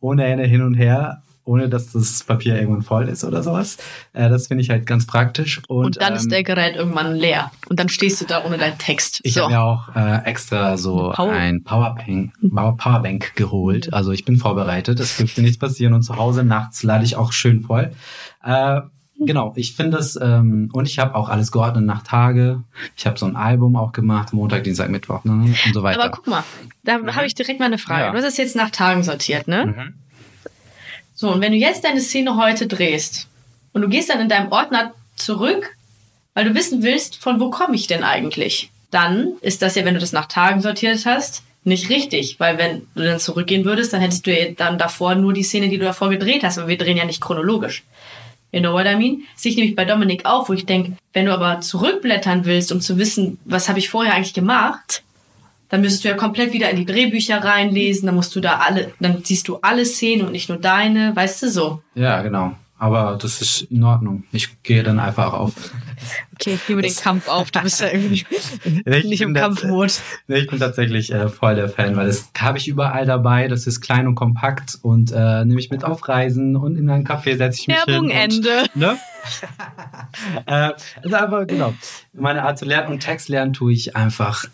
ohne Ende hin und her ohne dass das Papier irgendwann voll ist oder sowas. Äh, das finde ich halt ganz praktisch. Und, und dann ähm, ist der Gerät irgendwann leer. Und dann stehst du da ohne deinen Text. Ich so. habe mir auch äh, extra so Power. ein Powerbank, Powerbank geholt. Also ich bin vorbereitet. Es dürfte nichts passieren. Und zu Hause nachts lade ich auch schön voll. Äh, Genau, ich finde es, ähm, und ich habe auch alles geordnet nach Tage. Ich habe so ein Album auch gemacht, Montag, Dienstag, Mittwoch ne, und so weiter. Aber guck mal, da mhm. habe ich direkt mal eine Frage. Ja. Du hast es jetzt nach Tagen sortiert, ne? Mhm. So, und wenn du jetzt deine Szene heute drehst und du gehst dann in deinem Ordner zurück, weil du wissen willst, von wo komme ich denn eigentlich, dann ist das ja, wenn du das nach Tagen sortiert hast, nicht richtig, weil wenn du dann zurückgehen würdest, dann hättest du ja dann davor nur die Szene, die du davor gedreht hast, aber wir drehen ja nicht chronologisch. You know what I mean? Sehe ich nämlich bei Dominik auf, wo ich denke, wenn du aber zurückblättern willst, um zu wissen, was habe ich vorher eigentlich gemacht, dann müsstest du ja komplett wieder in die Drehbücher reinlesen, dann musst du da alle, dann siehst du alle Szenen und nicht nur deine, weißt du so. Ja, genau. Aber das ist in Ordnung. Ich gehe dann einfach auf. Okay, ich gebe den Kampf auf. Du bist ja irgendwie *laughs* nicht im Kampfmod. Nee, ich bin tatsächlich äh, voll der Fan, weil das habe ich überall dabei. Das ist klein und kompakt und äh, nehme ich mit auf Reisen und in einen Café setze ich mich Werbung hin. Ende. Und, ne? *laughs* äh, also einfach, genau. Meine Art zu lernen und Text lernen tue ich einfach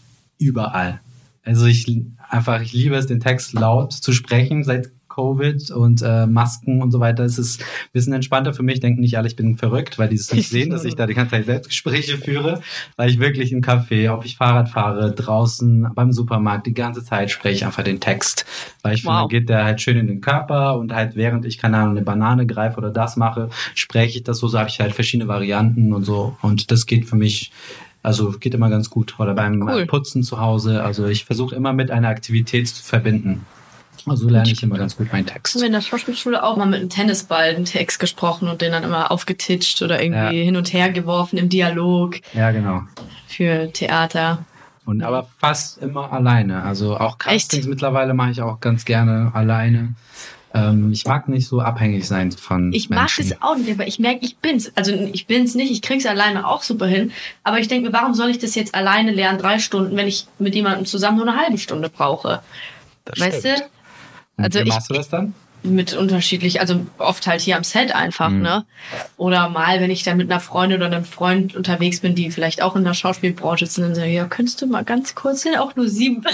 überall. Also ich einfach, ich liebe es, den Text laut zu sprechen. Seit Covid und äh, Masken und so weiter ist es ein bisschen entspannter für mich. Denken nicht alle, ich bin verrückt, weil die es nicht *laughs* sehen, dass ich da die ganze Zeit Selbstgespräche führe, weil ich wirklich im Café, ob ich Fahrrad fahre, draußen beim Supermarkt, die ganze Zeit spreche ich einfach den Text, weil ich wow. finde, geht der halt schön in den Körper und halt während ich keine Ahnung eine Banane greife oder das mache, spreche ich das so, so habe ich halt verschiedene Varianten und so und das geht für mich also geht immer ganz gut. Oder beim cool. Putzen zu Hause. Also ich versuche immer mit einer Aktivität zu verbinden. Also lerne ich immer ganz gut meinen Text. Haben wir in der Schauspielschule auch mal mit einem Tennisball einen Text gesprochen und den dann immer aufgetitscht oder irgendwie ja. hin und her geworfen im Dialog. Ja, genau. Für Theater. Und aber fast immer alleine. Also auch Castings Echt? mittlerweile mache ich auch ganz gerne alleine. Ähm, ich mag nicht so abhängig sein von Ich Menschen. mag das auch nicht, aber ich merke, ich bin's. Also ich bin's nicht, ich krieg's alleine auch super hin. Aber ich denke mir, warum soll ich das jetzt alleine lernen, drei Stunden, wenn ich mit jemandem zusammen nur eine halbe Stunde brauche? Das weißt stimmt. du? Also Wie machst ich, du das dann? Mit unterschiedlich, also oft halt hier am Set einfach, mhm. ne? Oder mal, wenn ich dann mit einer Freundin oder einem Freund unterwegs bin, die vielleicht auch in der Schauspielbranche sind, dann sage ich, ja, könntest du mal ganz kurz hin, auch nur sieben.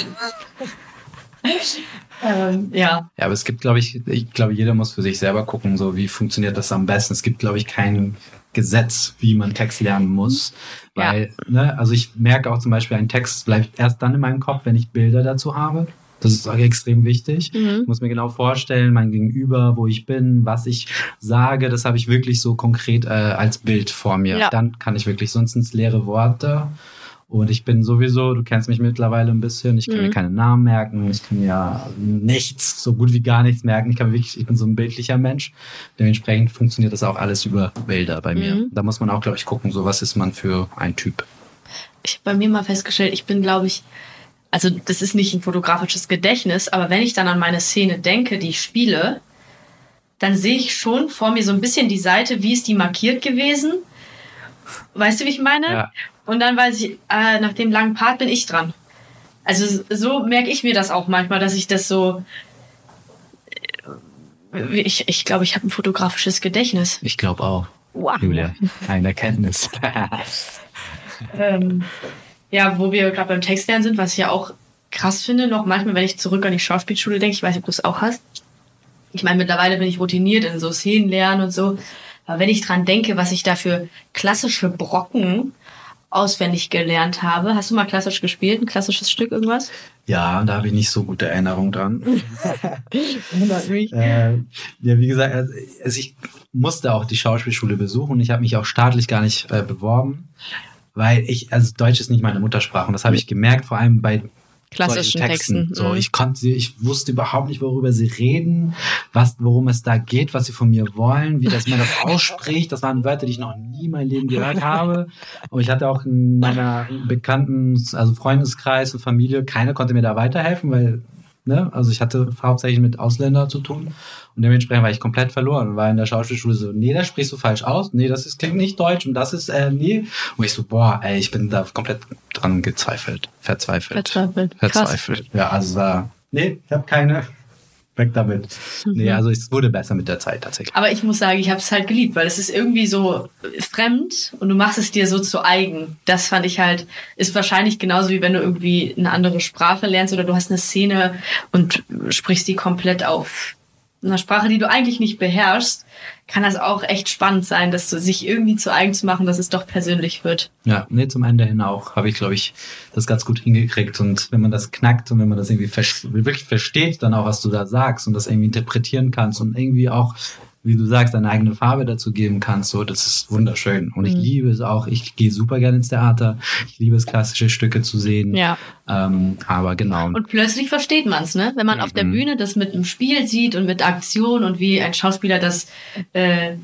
Ähm, ja. Ja, aber es gibt, glaube ich, ich glaube, jeder muss für sich selber gucken, so wie funktioniert das am besten. Es gibt, glaube ich, kein Gesetz, wie man Text lernen muss. Weil, ja. ne, also ich merke auch zum Beispiel, ein Text bleibt erst dann in meinem Kopf, wenn ich Bilder dazu habe. Das ist auch extrem wichtig. Mhm. Ich muss mir genau vorstellen, mein Gegenüber, wo ich bin, was ich sage, das habe ich wirklich so konkret äh, als Bild vor mir. Ja. Dann kann ich wirklich, sonst ins leere Worte. Und ich bin sowieso, du kennst mich mittlerweile ein bisschen, ich kann mhm. mir keine Namen merken, ich kann ja nichts, so gut wie gar nichts merken. Ich kann wirklich, ich bin so ein bildlicher Mensch. Dementsprechend funktioniert das auch alles über Bilder bei mir. Mhm. Da muss man auch, glaube ich, gucken, so was ist man für ein Typ. Ich habe bei mir mal festgestellt, ich bin, glaube ich, also das ist nicht ein fotografisches Gedächtnis, aber wenn ich dann an meine Szene denke, die ich spiele, dann sehe ich schon vor mir so ein bisschen die Seite, wie ist die markiert gewesen. Weißt du, wie ich meine? Ja. Und dann weiß ich, äh, nach dem langen Part bin ich dran. Also so merke ich mir das auch manchmal, dass ich das so. Äh, ich ich, glaube, ich habe ein fotografisches Gedächtnis. Ich glaube auch. Wow. Julia, eine Erkenntnis. *laughs* ähm, ja, wo wir gerade beim Textlernen sind, was ich ja auch krass finde, noch manchmal, wenn ich zurück an die Schauspielschule denke, ich weiß nicht, ob du es auch hast. Ich meine, mittlerweile bin ich routiniert in so Szenen lernen und so. Aber wenn ich dran denke, was ich da für klassische Brocken auswendig gelernt habe. Hast du mal klassisch gespielt, ein klassisches Stück, irgendwas? Ja, da habe ich nicht so gute Erinnerungen dran. *laughs* äh, ja, wie gesagt, also ich musste auch die Schauspielschule besuchen und ich habe mich auch staatlich gar nicht äh, beworben weil ich, also Deutsch ist nicht meine Muttersprache und das habe ich gemerkt, vor allem bei klassischen Texten. Texten. So, mhm. ich konnte, ich wusste überhaupt nicht, worüber sie reden, was, worum es da geht, was sie von mir wollen, wie das man das *laughs* ausspricht. Das waren Wörter, die ich noch nie in meinem Leben gehört *laughs* habe. Und ich hatte auch in meiner Bekannten, also Freundeskreis und Familie, keiner konnte mir da weiterhelfen, weil Ne? Also ich hatte hauptsächlich mit Ausländern zu tun und dementsprechend war ich komplett verloren. War in der Schauspielschule so, nee, das sprichst du falsch aus, nee, das ist, klingt nicht deutsch und das ist, äh, nee. Und ich so, boah, ey, ich bin da komplett dran gezweifelt, verzweifelt. Verzweifelt. Verzweifelt. Krass. Ja, also da, nee, ich habe keine weg damit. Nee, mhm. also es wurde besser mit der Zeit tatsächlich. Aber ich muss sagen, ich habe es halt geliebt, weil es ist irgendwie so fremd und du machst es dir so zu eigen. Das fand ich halt, ist wahrscheinlich genauso wie wenn du irgendwie eine andere Sprache lernst oder du hast eine Szene und sprichst die komplett auf einer Sprache, die du eigentlich nicht beherrschst, kann das auch echt spannend sein, dass du sich irgendwie zu eigen zu machen, dass es doch persönlich wird. Ja, nee, zum Ende hin auch habe ich, glaube ich, das ganz gut hingekriegt. Und wenn man das knackt und wenn man das irgendwie wirklich versteht, dann auch, was du da sagst und das irgendwie interpretieren kannst und irgendwie auch wie du sagst, deine eigene Farbe dazu geben kannst. So, das ist wunderschön. Und ich mhm. liebe es auch. Ich gehe super gerne ins Theater. Ich liebe es, klassische Stücke zu sehen. Ja. Ähm, aber genau. Und plötzlich versteht man es, ne? Wenn man mhm. auf der mhm. Bühne das mit einem Spiel sieht und mit Aktion und wie ein Schauspieler das äh,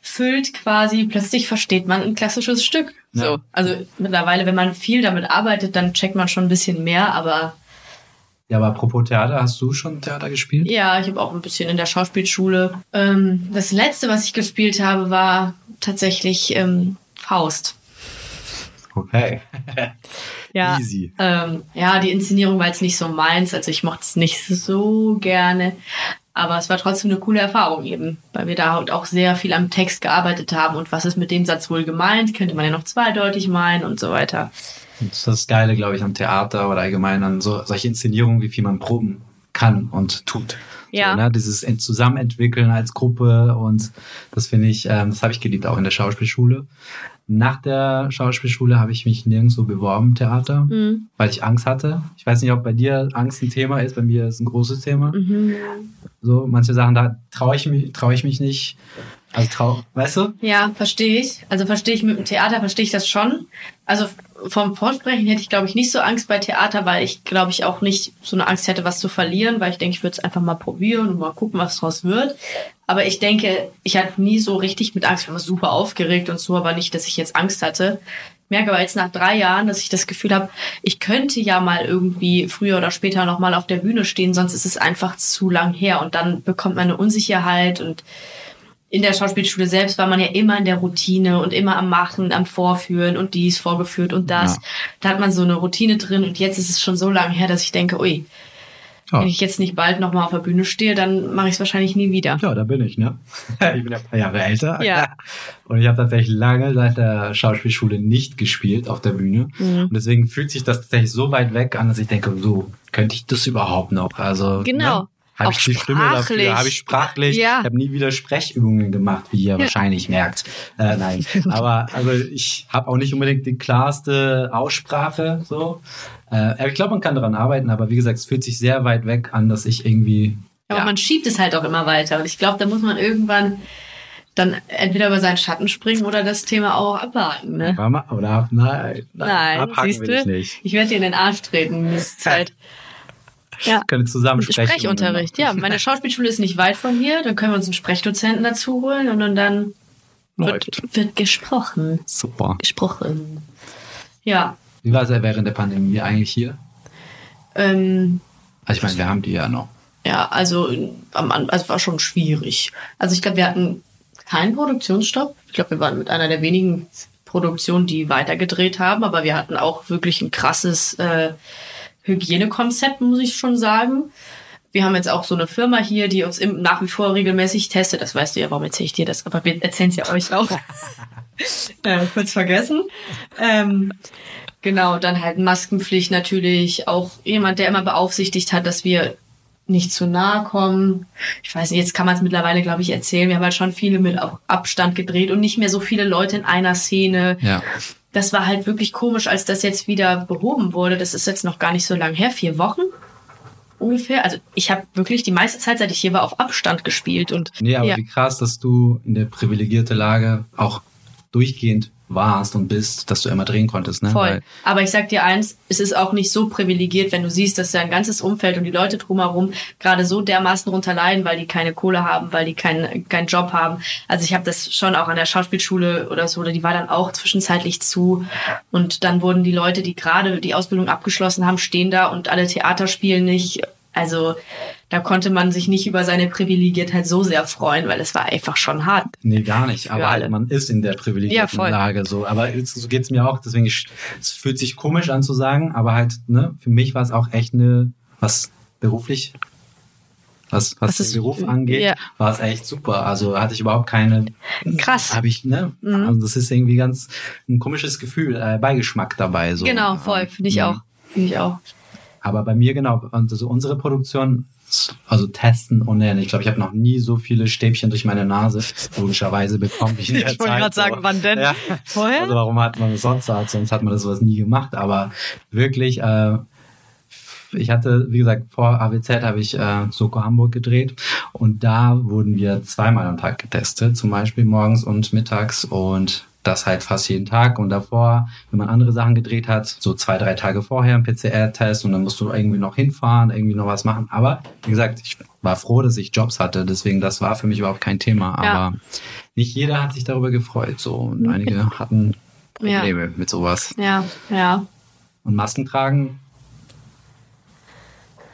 füllt quasi, plötzlich versteht man ein klassisches Stück. Ja. So. Also mittlerweile, wenn man viel damit arbeitet, dann checkt man schon ein bisschen mehr, aber ja, aber apropos Theater, hast du schon Theater gespielt? Ja, ich habe auch ein bisschen in der Schauspielschule. Ähm, das letzte, was ich gespielt habe, war tatsächlich ähm, Faust. Okay. *laughs* ja, Easy. Ähm, ja, die Inszenierung war jetzt nicht so meins, also ich mochte es nicht so gerne. Aber es war trotzdem eine coole Erfahrung eben, weil wir da halt auch sehr viel am Text gearbeitet haben und was ist mit dem Satz wohl gemeint, könnte man ja noch zweideutig meinen und so weiter. Das ist das Geile, glaube ich, am Theater oder allgemein an so solche Inszenierungen, wie viel man proben kann und tut. Ja. So, ne? Dieses Ent- Zusammenentwickeln als Gruppe und das finde ich, ähm, das habe ich geliebt, auch in der Schauspielschule. Nach der Schauspielschule habe ich mich nirgendwo beworben Theater, Mhm. weil ich Angst hatte. Ich weiß nicht, ob bei dir Angst ein Thema ist, bei mir ist es ein großes Thema. Mhm. So, manche Sachen, da traue ich mich, traue ich mich nicht. Also trau, weißt du? Ja, verstehe ich. Also verstehe ich mit dem Theater, verstehe ich das schon. Also vom Vorsprechen hätte ich, glaube ich, nicht so Angst bei Theater, weil ich, glaube ich, auch nicht so eine Angst hätte, was zu verlieren, weil ich denke, ich würde es einfach mal probieren und mal gucken, was draus wird. Aber ich denke, ich hatte nie so richtig mit Angst. Ich war super aufgeregt und so, aber nicht, dass ich jetzt Angst hatte. Ich merke aber jetzt nach drei Jahren, dass ich das Gefühl habe, ich könnte ja mal irgendwie früher oder später noch mal auf der Bühne stehen, sonst ist es einfach zu lang her und dann bekommt man eine Unsicherheit und in der Schauspielschule selbst war man ja immer in der Routine und immer am Machen, am Vorführen und dies vorgeführt und das. Ja. Da hat man so eine Routine drin und jetzt ist es schon so lange her, dass ich denke, ui, Ja. wenn ich jetzt nicht bald nochmal auf der Bühne stehe, dann mache ich es wahrscheinlich nie wieder. Ja, da bin ich, ne? *laughs* Ich bin ja ein paar Jahre älter. Ja. Und ich habe tatsächlich lange seit der Schauspielschule nicht gespielt auf der Bühne. Mhm. Und deswegen fühlt sich das tatsächlich so weit weg an, dass ich denke, so, könnte ich das überhaupt noch? Also, Genau. Ne? Habe ich die Stimme dafür? Habe ich sprachlich? Ja. Ich habe nie wieder Sprechübungen gemacht, wie ihr wahrscheinlich merkt. Äh, nein, *laughs* aber also ich habe auch nicht unbedingt die klarste Aussprache. So, äh, ich glaube, man kann daran arbeiten. Aber wie gesagt, es fühlt sich sehr weit weg an, dass ich irgendwie Aber ja. man schiebt es halt auch immer weiter. Und ich glaube, da muss man irgendwann dann entweder über seinen Schatten springen oder das Thema auch abhaken. Ne? Oder ab, nein, Nein, abhaken siehst will ich du? nicht. Ich werde dir in den Arsch treten. Ist *laughs* halt. Ja. Können zusammen sprechen. Sprechunterricht, ja. Meine Schauspielschule ist nicht weit von hier. Dann können wir uns einen Sprechdozenten dazu holen und dann- Läuft. wird, wird gesprochen. Super. Gesprochen. Ja. Wie war es während der Pandemie eigentlich hier? Ähm, Also ich meine, wir haben die ja noch. ja, also, am An- also war schon schwierig. Also ich glaube, wir hatten keinen Produktionsstopp. Ich glaube, wir waren mit einer der wenigen Produktionen, die weitergedreht haben, aber wir hatten auch wirklich ein krasses äh, Hygienekonzept, muss ich schon sagen. Wir haben jetzt auch so eine Firma hier, die uns im, nach wie vor regelmäßig testet. Das weißt du ja, warum erzähle ich dir das? Aber wir erzählen es ja euch auch. *laughs* äh, kurz vergessen. Ähm, genau, dann halt Maskenpflicht natürlich. Auch jemand, der immer beaufsichtigt hat, dass wir nicht zu nahe kommen. Ich weiß nicht, jetzt kann man es mittlerweile, glaube ich, erzählen. Wir haben halt schon viele mit auch Abstand gedreht und nicht mehr so viele Leute in einer Szene. Ja. Das war halt wirklich komisch, als das jetzt wieder behoben wurde. Das ist jetzt noch gar nicht so lang her, vier Wochen ungefähr. Also ich habe wirklich die meiste Zeit, seit ich hier war, auf Abstand gespielt und Nee, aber ja. wie krass, dass du in der privilegierte Lage auch durchgehend warst und bist, dass du immer drehen konntest, ne? Voll. Weil, Aber ich sag dir eins, es ist auch nicht so privilegiert, wenn du siehst, dass dein ganzes Umfeld und die Leute drumherum gerade so dermaßen runter leiden, weil die keine Kohle haben, weil die keinen keinen Job haben. Also ich habe das schon auch an der Schauspielschule oder so, oder die war dann auch zwischenzeitlich zu. Und dann wurden die Leute, die gerade die Ausbildung abgeschlossen haben, stehen da und alle Theater spielen nicht. Also da konnte man sich nicht über seine Privilegiertheit so sehr freuen, weil es war einfach schon hart. nee, gar nicht. Aber alle. man ist in der Ja, privilegierten voll. Lage so. Aber es- so geht's mir auch. Deswegen, ich- es fühlt sich komisch an zu sagen, aber halt, ne, für mich war es auch echt eine, was beruflich, was, was, Was den Beruf angeht, ja. war es echt super. Also hatte ich überhaupt keine Krass. habe ich, ne? Mhm. Also das ist irgendwie ganz ein komisches Gefühl, äh, Beigeschmack dabei. So. Genau, voll, finde ich Mhm. auch. Finde ich auch. Aber bei mir genau, also unsere Produktion, also testen lernen. Ich glaube, ich habe noch nie so viele Stäbchen durch meine Nase logischerweise bekommen. *laughs* Der Ich wollte gerade sagen, wann denn? Ja. Vorher? Also warum hat man das sonst? Sonst hat man das sowas nie gemacht. Aber wirklich, äh, ich hatte, wie gesagt, vor AWZ habe ich äh, Soko Hamburg gedreht und da wurden wir zweimal am Tag getestet, zum Beispiel morgens und mittags und das halt fast jeden Tag und davor, wenn man andere Sachen gedreht hat, so zwei, drei Tage vorher ein PCR-Test und dann musst du irgendwie noch hinfahren, irgendwie noch was machen. Aber wie gesagt, ich war froh, dass ich Jobs hatte, deswegen das war für mich überhaupt kein Thema. Ja. Aber nicht jeder hat sich darüber gefreut so und einige *laughs* hatten Ja. Probleme mit sowas. Ja, ja. Und Masken tragen?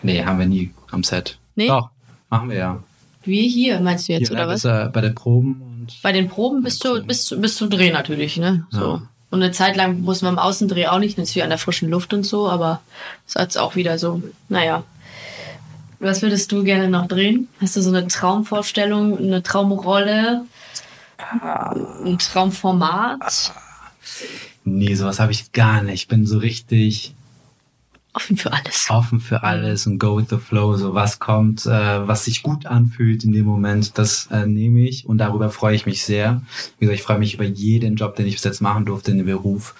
Nee, haben wir nie am Set. Nee? Doch, machen wir ja. Wie hier, meinst du jetzt, Hier, oder was? äh, bei den Proben und Bei den Proben bis, zu, Proben. bis, bis zum Dreh natürlich, ne? So. Ja. Und eine Zeit lang mussten wir im Außendreh auch nicht, natürlich an der frischen Luft und so, aber es ist jetzt auch wieder so, naja. Was würdest du gerne noch drehen? Hast du so eine Traumvorstellung, eine Traumrolle, ein Traumformat? Nee, sowas habe ich gar nicht. Ich bin so richtig Offen für alles. offen für alles und go with the flow. So was kommt, äh, was sich gut anfühlt in dem Moment, das äh, nehme ich und darüber freue ich mich sehr. Wie gesagt, ich freue mich über jeden Job, den ich bis jetzt machen durfte in dem Beruf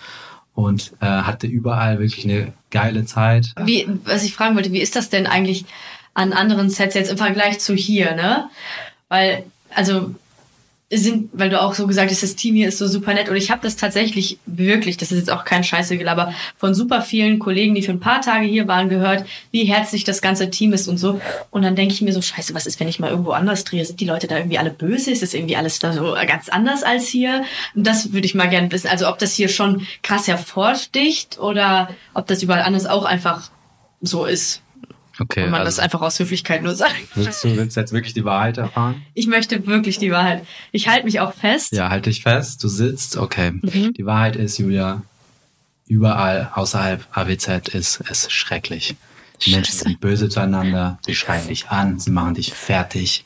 und äh, hatte überall wirklich eine geile Zeit. Wie, was ich fragen wollte, wie ist das denn eigentlich an anderen Sets jetzt im Vergleich zu hier, ne? Weil, also sind, weil du auch so gesagt hast, das Team hier ist so super nett und ich habe das tatsächlich wirklich, das ist jetzt auch kein Scheiße Gelaber, von super vielen Kollegen, die für ein paar Tage hier waren, gehört, wie herzlich das ganze Team ist und so. Und dann denke ich mir so, scheiße, was ist, wenn ich mal irgendwo anders drehe? Sind die Leute da irgendwie alle böse? Ist das irgendwie alles da so ganz anders als hier? Und das würde ich mal gerne wissen. Also ob das hier schon krass hervorsticht oder ob das überall anders auch einfach so ist. Okay, Und man also das einfach aus Höflichkeit nur sagt. willst du willst du jetzt wirklich die Wahrheit erfahren? Ich möchte wirklich die Wahrheit. Ich halte mich auch fest. Ja, halt dich fest, du sitzt, okay. Mhm. Die Wahrheit ist, Julia, überall außerhalb AWZ ist es schrecklich. Die Menschen Scheiße. sind böse zueinander, sie schreien dich an, sie machen dich fertig.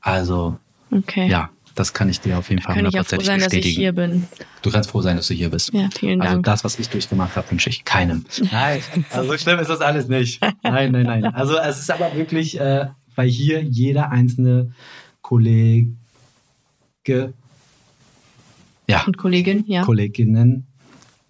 Also, Okay. ja, das kann ich dir auf jeden Fall Kann ich ja froh hundertprozentig sein, dass ich bestätigen. hier bin. Du kannst froh sein, dass du hier bist. Ja, vielen Also Dank. das, was ich durchgemacht habe, wünsche ich keinem. *laughs* Nein, also so schlimm ist das alles nicht. Nein, nein, nein. Also es ist aber wirklich, äh, weil hier jeder einzelne Kollege, ja, Und Kollegin, ja. Kolleginnen.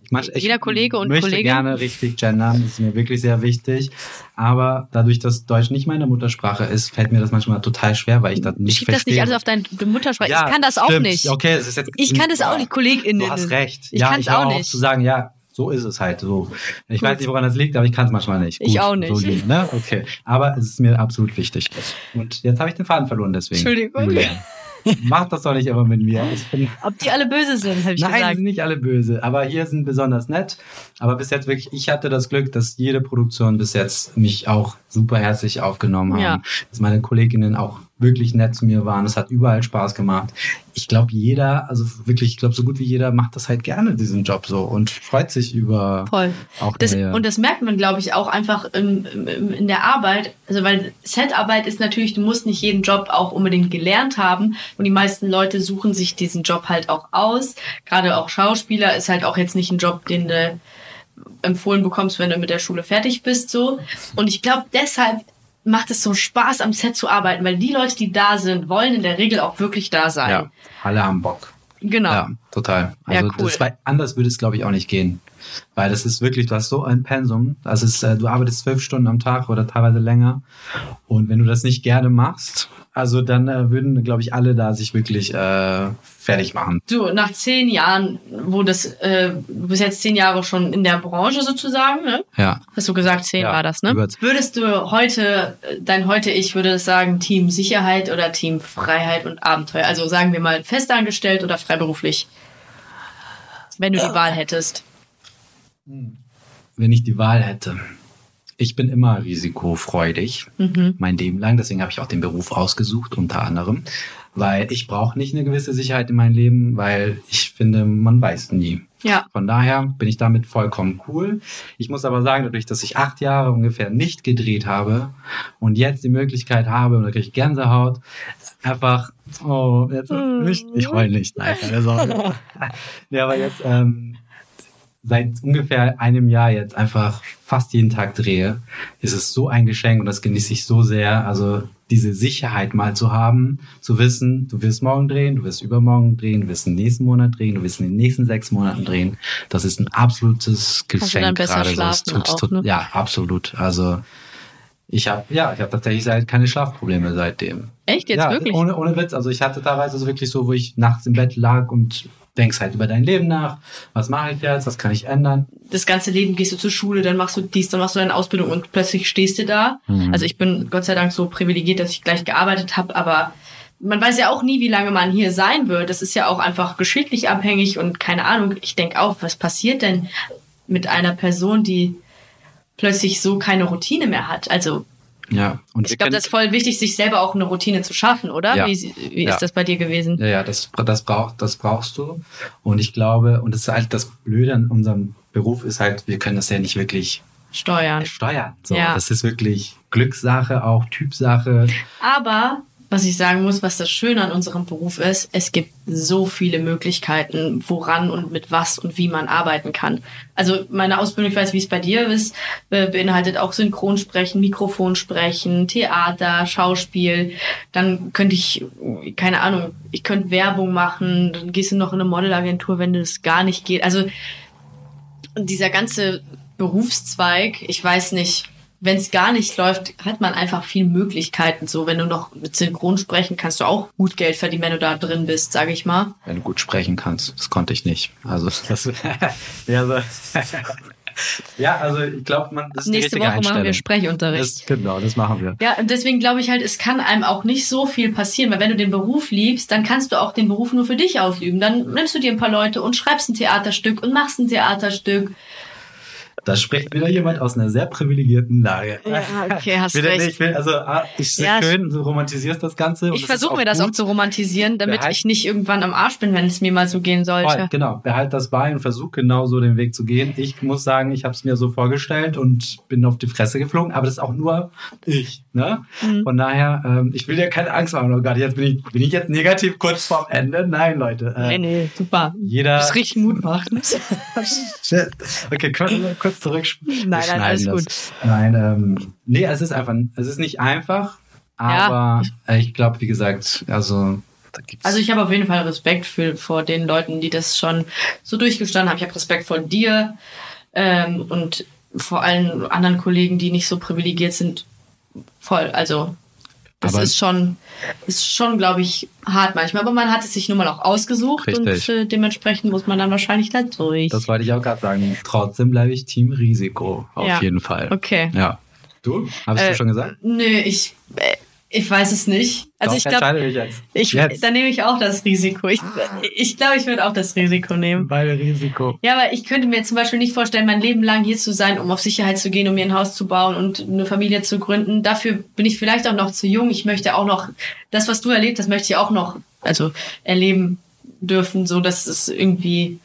Ich, manch, Jeder Kollege und möchte Kollegin? gerne richtig gendern, das ist mir wirklich sehr wichtig. Aber dadurch, dass Deutsch nicht meine Muttersprache ist, fällt mir das manchmal total schwer, weil ich das nicht Schieb das verstehe. nicht alles auf deine Muttersprache. Ja, ich kann das auch stimmt. nicht. Okay, das ist jetzt, Ich kann das auch nicht, KollegInnen. Du hast recht. Ich ja, ich höre auch nicht. zu sagen, ja, so ist es halt so. Ich Gut. weiß nicht, woran das liegt, aber ich kann es manchmal nicht. Ich auch nicht. So, Julia, ne? Okay. Aber es ist mir absolut wichtig. Und jetzt habe ich den Faden verloren, deswegen. Entschuldigung. Julia. *laughs* Mach das doch nicht immer mit mir. Bin Ob die alle böse sind, habe ich Nein, die gesagt. sind nicht alle böse, aber hier sind besonders nett. Aber bis jetzt wirklich, ich hatte das Glück, dass jede Produktion bis jetzt mich auch super herzlich aufgenommen haben. Ja. Dass meine Kolleginnen auch wirklich nett zu mir waren. Es hat überall Spaß gemacht. Ich glaube, jeder, also wirklich, ich glaube, so gut wie jeder macht das halt gerne, diesen Job so und freut sich über Voll. auch Das, neue. und das merkt man, glaube ich, auch einfach in, in, in der Arbeit. Also, weil Setarbeit ist natürlich, du musst nicht jeden Job auch unbedingt gelernt haben. Und die meisten Leute suchen sich diesen Job halt auch aus. Gerade auch Schauspieler ist halt auch jetzt nicht ein Job, den du empfohlen bekommst, wenn du mit der Schule fertig bist, so. Und ich glaube, deshalb macht es so Spaß, am Set zu arbeiten, weil die Leute, die da sind, wollen in der Regel auch wirklich da sein. ja, alle haben Bock. Genau. Ja, total. Ja, Also cool. das anders würde es, glaube ich, auch nicht gehen. Weil das ist wirklich, du hast so ein Pensum. Das ist, äh, du arbeitest zwölf Stunden am Tag oder teilweise länger. Und wenn du das nicht gerne machst, also dann äh, würden, glaube ich, alle da sich wirklich äh, fertig machen. Du, nach zehn Jahren, wo das, äh, du bist jetzt zehn Jahre schon in der Branche sozusagen, ne? Ja. Hast du gesagt, zehn Ja, war das, ne? Würdest du heute, dein heute Ich würde das sagen, Team Sicherheit oder Team Freiheit und Abenteuer? Also sagen wir mal festangestellt oder freiberuflich? Wenn du die Wahl hättest. Wenn ich die Wahl hätte. Ich bin immer risikofreudig, Mhm. mein Leben lang. Deswegen habe ich auch den Beruf ausgesucht, unter anderem. Weil ich brauche nicht eine gewisse Sicherheit in meinem Leben, weil ich finde, man weiß nie. Ja. Von daher bin ich damit vollkommen cool. Ich muss aber sagen, dadurch, dass ich acht Jahre ungefähr nicht gedreht habe und jetzt die Möglichkeit habe, und da kriege ich Gänsehaut, einfach, oh, jetzt nicht, ich heul nicht, nein, keine Sorge. *laughs* ja, aber jetzt, ähm, seit ungefähr einem Jahr jetzt einfach fast jeden Tag drehe, ist es so ein Geschenk und das genieße ich so sehr. Also diese Sicherheit mal zu haben, zu wissen, du wirst morgen drehen, du wirst übermorgen drehen, du wirst im nächsten Monat drehen, du wirst in den nächsten sechs Monaten drehen. Das ist ein absolutes Geschenk dann besser gerade. schlafen tut- auch, tut- ne? Ja, absolut. Also ich habe ja, ich habe tatsächlich seit keine Schlafprobleme seitdem. Echt jetzt ja, wirklich? Ohne, ohne Witz. Also ich hatte teilweise so wirklich so, wo ich nachts im Bett lag und denkst halt über dein Leben nach. Was mache ich jetzt? Was kann ich ändern? das ganze Leben gehst du zur Schule, dann machst du dies, dann machst du deine Ausbildung und plötzlich stehst du da. Mhm. Also ich bin Gott sei Dank so privilegiert, dass ich gleich gearbeitet habe, aber man weiß ja auch nie, wie lange man hier sein wird. Das ist ja auch einfach geschichtlich abhängig und keine Ahnung. Ich denke auch, was passiert denn mit einer Person, die plötzlich so keine Routine mehr hat? Also Ja. Und ich glaube, das ist voll wichtig, sich selber auch eine Routine zu schaffen, oder? Ja. Wie, wie Ja. ist das bei dir gewesen? Ja, ja, das, das, braucht, das brauchst du. Und ich glaube, und das ist halt das Blöde an unserem Beruf ist halt, wir können das ja nicht wirklich Steuern. steuern. So, Ja. Das ist wirklich Glückssache, auch Typsache. Aber was ich sagen muss, was das Schöne an unserem Beruf ist, es gibt so viele Möglichkeiten, woran und mit was und wie man arbeiten kann. Also meine Ausbildung, ich weiß, wie es bei dir ist, beinhaltet auch Synchronsprechen, Mikrofonsprechen, Theater, Schauspiel. Dann könnte ich, keine Ahnung, ich könnte Werbung machen, dann gehst du noch in eine Modelagentur, wenn das gar nicht geht. Also dieser ganze Berufszweig, ich weiß nicht, wenn es gar nicht läuft, hat man einfach viel Möglichkeiten. So, wenn du noch mit Synchron sprechen kannst, du auch gut Geld verdienen, wenn du da drin bist, sage ich mal. Wenn du gut sprechen kannst, das konnte ich nicht. Also das, *laughs* ja, so. *laughs* ja, also ich glaube, man das ist nächste die Woche machen wir Sprechunterricht. Das, genau, das machen wir. Ja, und deswegen glaube ich halt, es kann einem auch nicht so viel passieren, weil wenn du den Beruf liebst, dann kannst du auch den Beruf nur für dich ausüben. Dann nimmst du dir ein paar Leute und schreibst ein Theaterstück und machst ein Theaterstück da spricht wieder jemand aus einer sehr privilegierten Lage. Ja, okay, hast wieder recht. Nicht, also ah, ich ja, schön, du romantisierst das Ganze. Ich versuche mir das gut. auch zu romantisieren, damit Behalt, ich nicht irgendwann am Arsch bin, wenn es mir mal so gehen sollte. Voll, genau, behalt das bei und versuch genau so den Weg zu gehen. Ich muss sagen, ich habe es mir so vorgestellt und bin auf die Fresse geflogen, aber das ist auch nur ich. Ne? Mhm. Von daher, ähm, ich will dir keine Angst machen. Oh Gott, jetzt bin ich, bin ich jetzt negativ kurz vorm Ende? Nein, Leute. Äh, nee, nee, super. Jeder. Das ist richtig Mut macht. *laughs* okay, können wir kurz zurück. Nein, nein, alles das. gut. Nein, ähm, nee, es ist einfach, es ist nicht einfach, aber ja. ich glaube, wie gesagt, also also ich habe auf jeden Fall Respekt für, vor den Leuten, die das schon so durchgestanden haben. Ich habe Respekt vor dir ähm, und vor allen anderen Kollegen, die nicht so privilegiert sind. Voll. Also das aber ist schon, ist schon, glaube ich, hart manchmal. Aber man hat es sich nun mal auch ausgesucht richtig. und äh, dementsprechend muss man dann wahrscheinlich da durch. Das wollte ich auch gerade sagen. Trotzdem bleibe ich Team Risiko auf ja. jeden Fall. Okay. Ja. Du? Hast äh, du schon gesagt? Nö, ich. Äh, ich weiß es nicht. Also Doch, ich glaube, ich, jetzt. dann nehme ich auch das Risiko. Ich, ich glaube, ich würde auch das Risiko nehmen. Beide Risiko. Ja, aber ich könnte mir zum Beispiel nicht vorstellen, mein Leben lang hier zu sein, um auf Sicherheit zu gehen, um mir ein Haus zu bauen und eine Familie zu gründen. Dafür bin ich vielleicht auch noch zu jung. Ich möchte auch noch das, was du erlebt hast, möchte ich auch noch, also erleben dürfen, so dass es irgendwie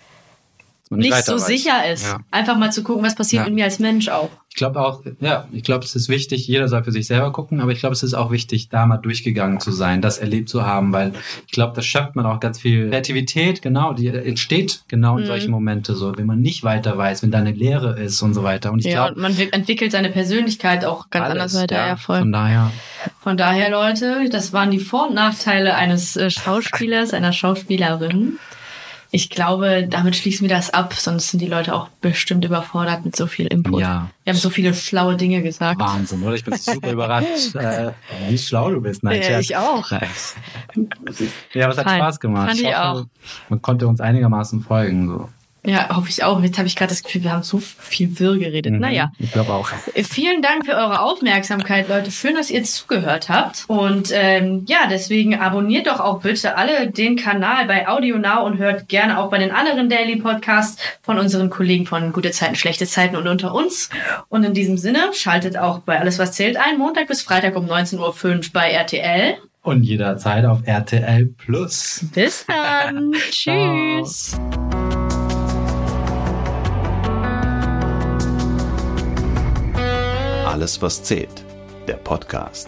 nicht, nicht so weiß. sicher ist. Ja. Einfach mal zu gucken, was passiert ja. mit mir als Mensch auch. Ich glaube auch, ja, ich glaube, es ist wichtig, jeder soll für sich selber gucken, aber ich glaube, es ist auch wichtig, da mal durchgegangen zu sein, das erlebt zu haben, weil ich glaube, das schafft man auch ganz viel Kreativität, genau, die entsteht genau in mhm. solchen Momente so, wenn man nicht weiter weiß, wenn da eine Lehre ist und so weiter. Und ich ja, glaube, man entwickelt seine Persönlichkeit auch ganz alles, anders weiter, ja, ja, voll. Von daher. Von daher, Leute, das waren die Vor- und Nachteile eines äh, Schauspielers, einer Schauspielerin. Ich glaube, damit schließen wir das ab, sonst sind die Leute auch bestimmt überfordert mit so viel Input. Ja. Wir haben so viele schlaue Dinge gesagt. Wahnsinn, oder? Ich bin super überrascht, *laughs* äh, wie schlau du bist. Nein, ja, ich auch. ja, aber es hat Fein. Spaß gemacht. Fand ich, ich hoffe, auch. Man konnte uns einigermaßen folgen. So. Ja, hoffe ich auch. Jetzt habe ich gerade das Gefühl, wir haben so viel wirr geredet. Mhm, naja. Ich glaube auch. Vielen Dank für eure Aufmerksamkeit, Leute. Schön, dass ihr zugehört habt. Und ähm, ja, deswegen abonniert doch auch bitte alle den Kanal bei Audio Now und hört gerne auch bei den anderen Daily Podcasts von unseren Kollegen von Gute Zeiten, Schlechte Zeiten und unter uns. Und in diesem Sinne, schaltet auch bei Alles, was zählt ein, Montag bis Freitag um 19.05 Uhr bei RTL. Und jederzeit auf RTL Plus. Bis dann. *laughs* Tschüss. Alles, was zählt. Der Podcast.